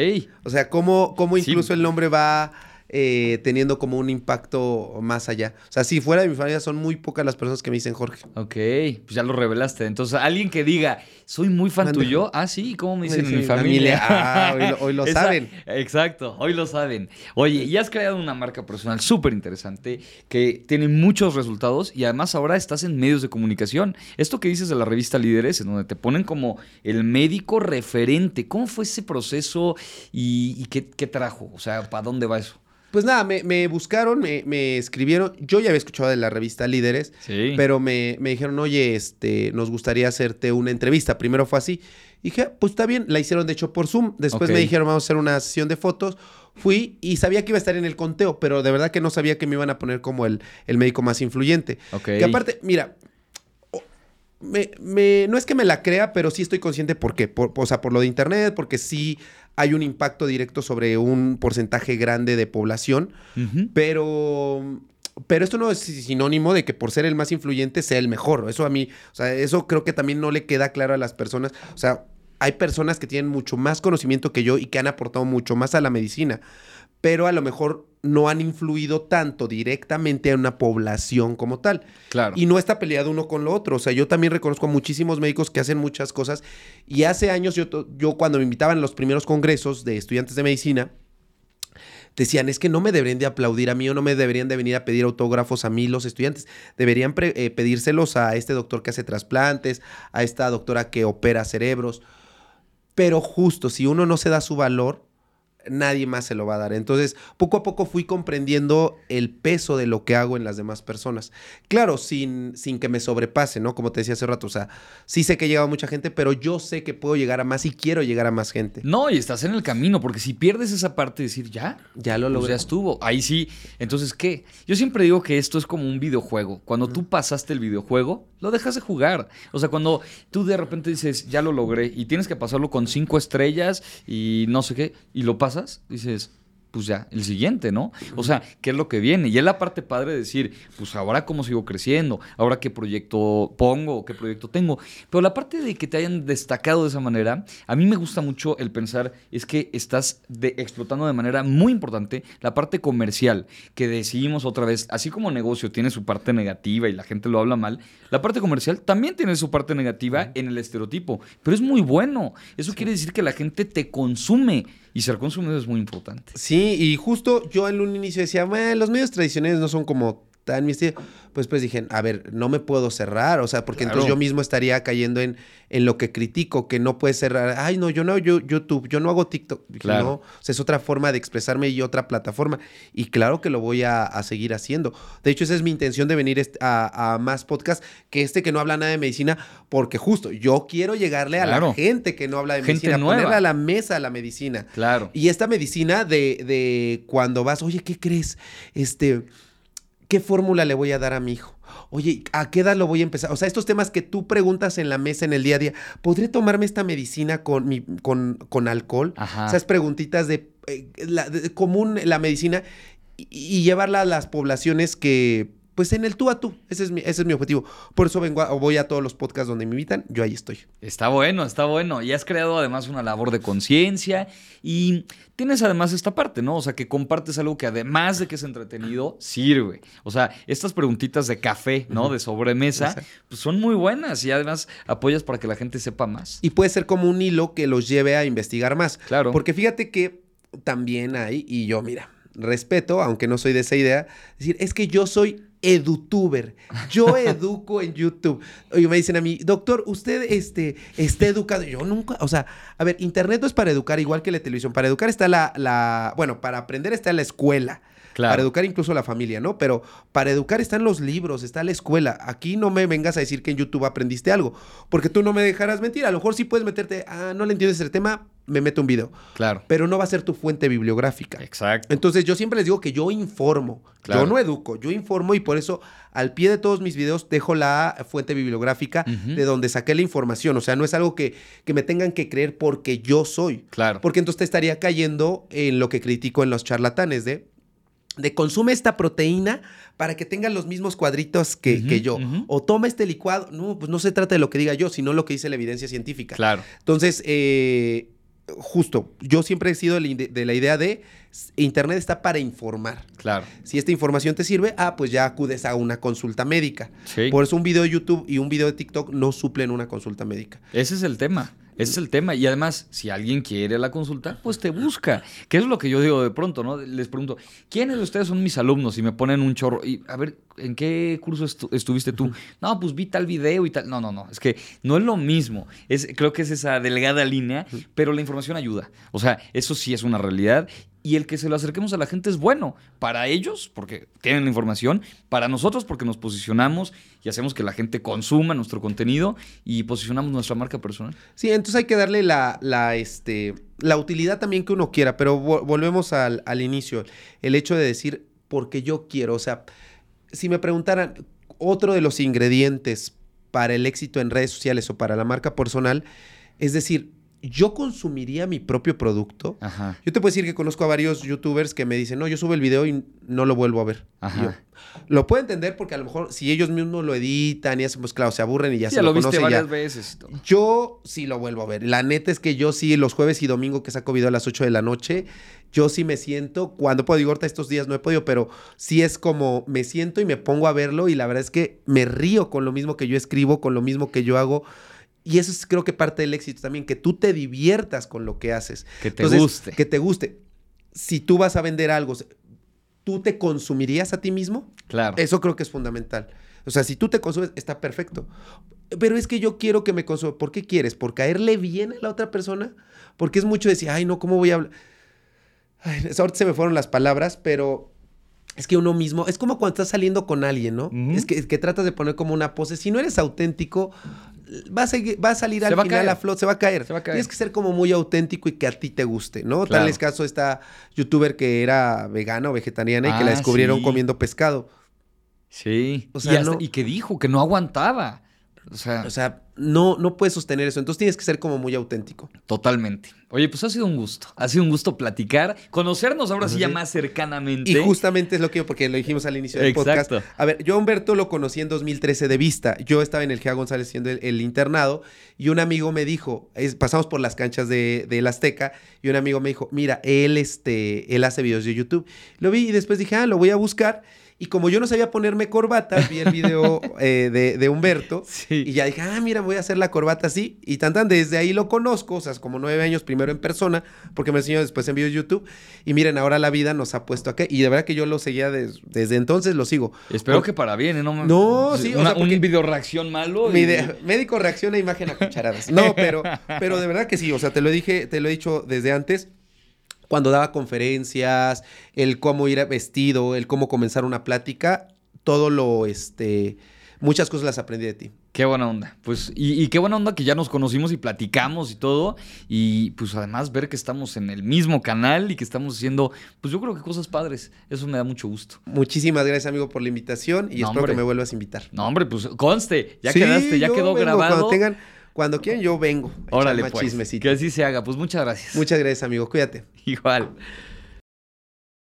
O sea, cómo, cómo incluso el nombre va eh, teniendo como un impacto más allá. O sea, si fuera de mi familia, son muy pocas las personas que me dicen Jorge.
Ok, pues ya lo revelaste. Entonces, alguien que diga, soy muy fan tuyo. Ah, sí, ¿cómo me dicen en mi familia?
Ah, hoy lo, saben.
Exacto, hoy lo saben. Oye, y has creado una marca personal súper interesante que tiene muchos resultados y además ahora estás en medios de comunicación. Esto que dices de la revista Líderes, en donde te ponen como el médico referente. ¿Cómo fue ese proceso y, qué trajo? O sea, ¿para dónde va eso?
Pues nada, me, buscaron, me, escribieron. Yo ya había escuchado de la revista Líderes, pero me, dijeron, oye, este, nos gustaría hacerte una entrevista. Primero fue así. Y dije, pues está bien, la hicieron de hecho por Zoom. Después me dijeron, vamos a hacer una sesión de fotos. Fui y sabía que iba a estar en el conteo, pero de verdad que no sabía que me iban a poner como el, el médico más influyente. Que aparte, mira, me, no es que me la crea, pero sí estoy consciente por qué. o sea, por lo de internet, porque sí hay un impacto directo sobre un porcentaje grande de población, pero pero esto no es sinónimo de que por ser el más influyente sea el mejor. Eso a mí, o sea, eso creo que también no le queda claro a las personas. O sea, hay personas que tienen mucho más conocimiento que yo y que han aportado mucho más a la medicina, pero a lo mejor no han influido tanto directamente a una población como tal.
Claro.
Y no está peleado uno con lo otro. O sea, yo también reconozco a muchísimos médicos que hacen muchas cosas. Y hace años yo, yo cuando me invitaban a los primeros congresos de estudiantes de medicina, decían, es que no me deberían de aplaudir a mí o no me deberían de venir a pedir autógrafos a mí los estudiantes. Deberían eh, pedírselos a este doctor que hace trasplantes, a esta doctora que opera cerebros. Pero justo, si uno no se da su valor, nadie más se lo va a dar. Entonces, poco a poco fui comprendiendo el peso de lo que hago en las demás personas. Claro, sin, sin que me sobrepase, ¿no? Como te decía hace rato, o sea, sí sé que llega mucha gente, pero yo sé que puedo llegar a más y quiero llegar a más gente.
No, y estás en el camino, porque si pierdes esa parte de decir, ya,
Ya lo
pues
logré.
ya estuvo. Ahí sí. Entonces, ¿qué? Yo siempre digo que esto es como un videojuego. Cuando tú pasaste el videojuego, lo dejas de jugar. O sea, cuando tú de repente dices, ya lo logré, y tienes que pasarlo con cinco estrellas y no sé qué, y lo pasas, dices, pues ya, el siguiente, ¿no? O sea, ¿qué es lo que viene? Y es la parte padre de decir, pues ahora cómo sigo creciendo, ahora qué proyecto pongo, qué proyecto tengo. Pero la parte de que te hayan destacado de esa manera, a mí me gusta mucho el pensar, es que estás de- explotando de manera muy importante la parte comercial, que decidimos otra vez, así como negocio tiene su parte negativa y la gente lo habla mal, la parte comercial también tiene su parte negativa en el estereotipo, pero es muy bueno. Eso quiere decir que la gente te consume y ser consumido es muy importante.
Sí, y justo yo en un inicio decía, "Bueno, los medios tradicionales no son como tan mi estilo. Pues pues dije, a ver, no me puedo cerrar, o sea, porque
Claro.
entonces yo mismo estaría cayendo en, en lo que critico, que no puede cerrar. Ay, no, yo no hago yo- YouTube, yo no hago TikTok. Dije,
Claro.
no, o sea, es otra forma de expresarme y otra plataforma. Y claro que lo voy a, a seguir haciendo. De hecho, esa es mi intención de venir a, a más podcasts que este que no habla nada de medicina, porque justo yo quiero llegarle a la gente que no habla de
Gente
medicina,
nueva.
ponerle a la mesa la medicina.
Claro.
Y esta medicina de, de cuando vas, oye, ¿qué crees? Este, ¿qué fórmula le voy a dar a mi hijo? Oye, ¿a qué edad lo voy a empezar? O sea, estos temas que tú preguntas en la mesa en el día a día, ¿podré tomarme esta medicina con, mi, con, con alcohol?
Ajá.
Esas preguntitas de, eh, la- de- común la medicina y, y llevarla a las poblaciones que, pues en el tú a tú, ese es mi, ese es mi objetivo. Por eso vengo a- o voy a todos los podcasts donde me invitan, yo ahí estoy.
Está bueno, está bueno. Y has creado además una labor de conciencia y tienes además esta parte, ¿no? O sea, que compartes algo que además de que es entretenido, sirve. O sea, estas preguntitas de café, ¿no? De sobremesa, pues son muy buenas y además apoyas para que la gente sepa más.
Y puede ser como un hilo que los lleve a investigar más.
Claro.
Porque fíjate que también hay, y yo, mira, respeto, aunque no soy de esa idea, decir, es que yo soy edutuber. Yo educo en YouTube. Oye, me dicen a mí, doctor, usted este, está educado. Yo nunca, o sea, a ver, Internet no es para educar igual que la televisión. Para educar está la, la bueno, para aprender está la escuela.
Claro.
Para educar incluso a la familia, ¿no? Pero para educar están los libros, está la escuela. Aquí no me vengas a decir que en YouTube aprendiste algo, porque tú no me dejarás mentir. A lo mejor sí puedes meterte, ah, no le entiendes el tema, me meto un video.
Claro.
Pero no va a ser tu fuente bibliográfica.
Exacto.
Entonces yo siempre les digo que yo informo,
Claro.
yo no educo, yo informo y por eso al pie de todos mis videos dejo la fuente bibliográfica de donde saqué la información. O sea, no es algo que, que me tengan que creer porque yo soy.
Claro.
Porque entonces te estaría cayendo en lo que critico en los charlatanes de, de consume esta proteína para que tengan los mismos cuadritos que, que yo. O toma este licuado. No, pues no se trata de lo que diga yo, sino lo que dice la evidencia científica.
Claro.
Entonces, eh, justo, yo siempre he sido de la ide- de la idea de Internet está para informar.
Claro.
Si esta información te sirve, ah, pues ya acudes a una consulta médica.
Sí.
Por eso un video de YouTube y un video de TikTok no suplen una consulta médica.
Ese es el tema. Ese es el tema. Y además, si alguien quiere la consulta, pues te busca. Que es lo que yo digo de pronto, ¿no? Les pregunto, ¿quiénes de ustedes son mis alumnos? Y me ponen un chorro. Y a ver, ¿en qué curso estu- estuviste tú? No, pues vi tal video y tal. No, no, no. Es que no es lo mismo. Es, creo que es esa delgada línea, pero la información ayuda. O sea, eso sí es una realidad. Y el que se lo acerquemos a la gente es bueno. Para ellos, porque tienen la información. Para nosotros, porque nos posicionamos y hacemos que la gente consuma nuestro contenido y posicionamos nuestra marca personal.
Sí, entonces hay que darle la, este, la utilidad también que uno quiera, pero vo- volvemos al, al inicio, el hecho de decir, porque yo quiero, o sea, si me preguntaran otro de los ingredientes para el éxito en redes sociales o para la marca personal, es decir, yo consumiría mi propio producto.
Ajá.
Yo te puedo decir que conozco a varios youtubers que me dicen, no, yo subo el video y no lo vuelvo a ver.
Ajá.
Yo, lo puedo entender porque a lo mejor si ellos mismos lo editan y hacen, pues claro, se aburren y ya
Sí,
se
ya
lo,
lo viste
conocen, ya.
varias veces. y todo.
Yo sí lo vuelvo a ver. La neta es que yo sí, los jueves y domingo que saco video a las 8 de la noche, yo sí me siento, cuando puedo, digo, ahorita estos días no he podido, pero sí es como me siento y me pongo a verlo y la verdad es que me río con lo mismo que yo escribo, con lo mismo que yo hago. Y eso es creo que parte del éxito también, que tú te diviertas con lo que haces.
Que te
Entonces,
guste.
Que te guste. Si tú vas a vender algo, ¿tú te consumirías a ti mismo?
Claro.
Eso creo que es fundamental. O sea, si tú te consumes, está perfecto. Pero es que yo quiero que me consuma. ¿Por qué quieres? ¿Por caerle bien a la otra persona? Porque es mucho decir, ay, no, ¿cómo voy a hablar? Ay, ahorita se me fueron las palabras, pero es que uno mismo, es como cuando estás saliendo con alguien, ¿no? Es, que, es que tratas de poner como una pose. Si no eres auténtico, va a, seguir- va a salir
Se
al final
caer.
a flot, se va a caer.
Se va a caer.
Tienes que ser como muy auténtico y que a ti te guste, ¿no?
Claro.
Tal es caso esta youtuber que era vegana o vegetariana y que la
Ah,
descubrieron
sí.
comiendo pescado.
Sí.
O sea,
y, hasta-
no-
y que dijo que no aguantaba. O sea,
O sea, no, no puedes sostener eso. Entonces tienes que ser como muy auténtico.
totalmente. Oye, pues ha sido un gusto. Ha sido un gusto platicar, conocernos ahora sí ya más cercanamente.
Y justamente es lo que, porque lo dijimos al inicio del
Exacto.
podcast. A ver, yo a Humberto lo conocí en 2013 de vista. Yo estaba en el Gea González haciendo el, el internado y un amigo me dijo, es- pasamos por las canchas de, del Azteca y un amigo me dijo, mira, él, este, él hace videos de YouTube. Lo vi y después dije, ah, lo voy a buscar. Y como yo no sabía ponerme corbata, vi el video eh, de, de Humberto
Sí.
y ya dije, ah, mira, voy a hacer la corbata así. Y tan tan, desde ahí lo conozco, o sea, es como nueve años primero en persona, porque me enseñó después en videos de YouTube. Y miren, ahora la vida nos ha puesto acá. Y de verdad que yo lo seguía des- desde entonces, lo sigo.
Espero que para bien, ¿eh? No,
No, sí, o
Una,
sea, porque-
Un video reacción malo. Y-
médico reacciona a imagen a cucharadas. No, pero, pero de verdad que sí. O sea, te lo dije, te lo he dicho desde antes. Cuando daba conferencias, el cómo ir vestido, el cómo comenzar una plática, todo lo, este, muchas cosas las aprendí de ti.
Qué buena onda. Pues, y, y qué buena onda que ya nos conocimos y platicamos y todo. Y pues además ver que estamos en el mismo canal y que estamos haciendo, pues yo creo que cosas padres. Eso me da mucho gusto.
Muchísimas gracias, amigo, por la invitación y
No,
espero
hombre.
que me vuelvas a invitar.
No, hombre, pues conste, ya
Sí,
quedaste, ya quedó grabado.
Cuando tengan, cuando quieran, yo vengo. a
Órale, pues.
chismecito.
Que así se haga. Pues muchas gracias.
Muchas gracias, amigo. Cuídate.
Igual.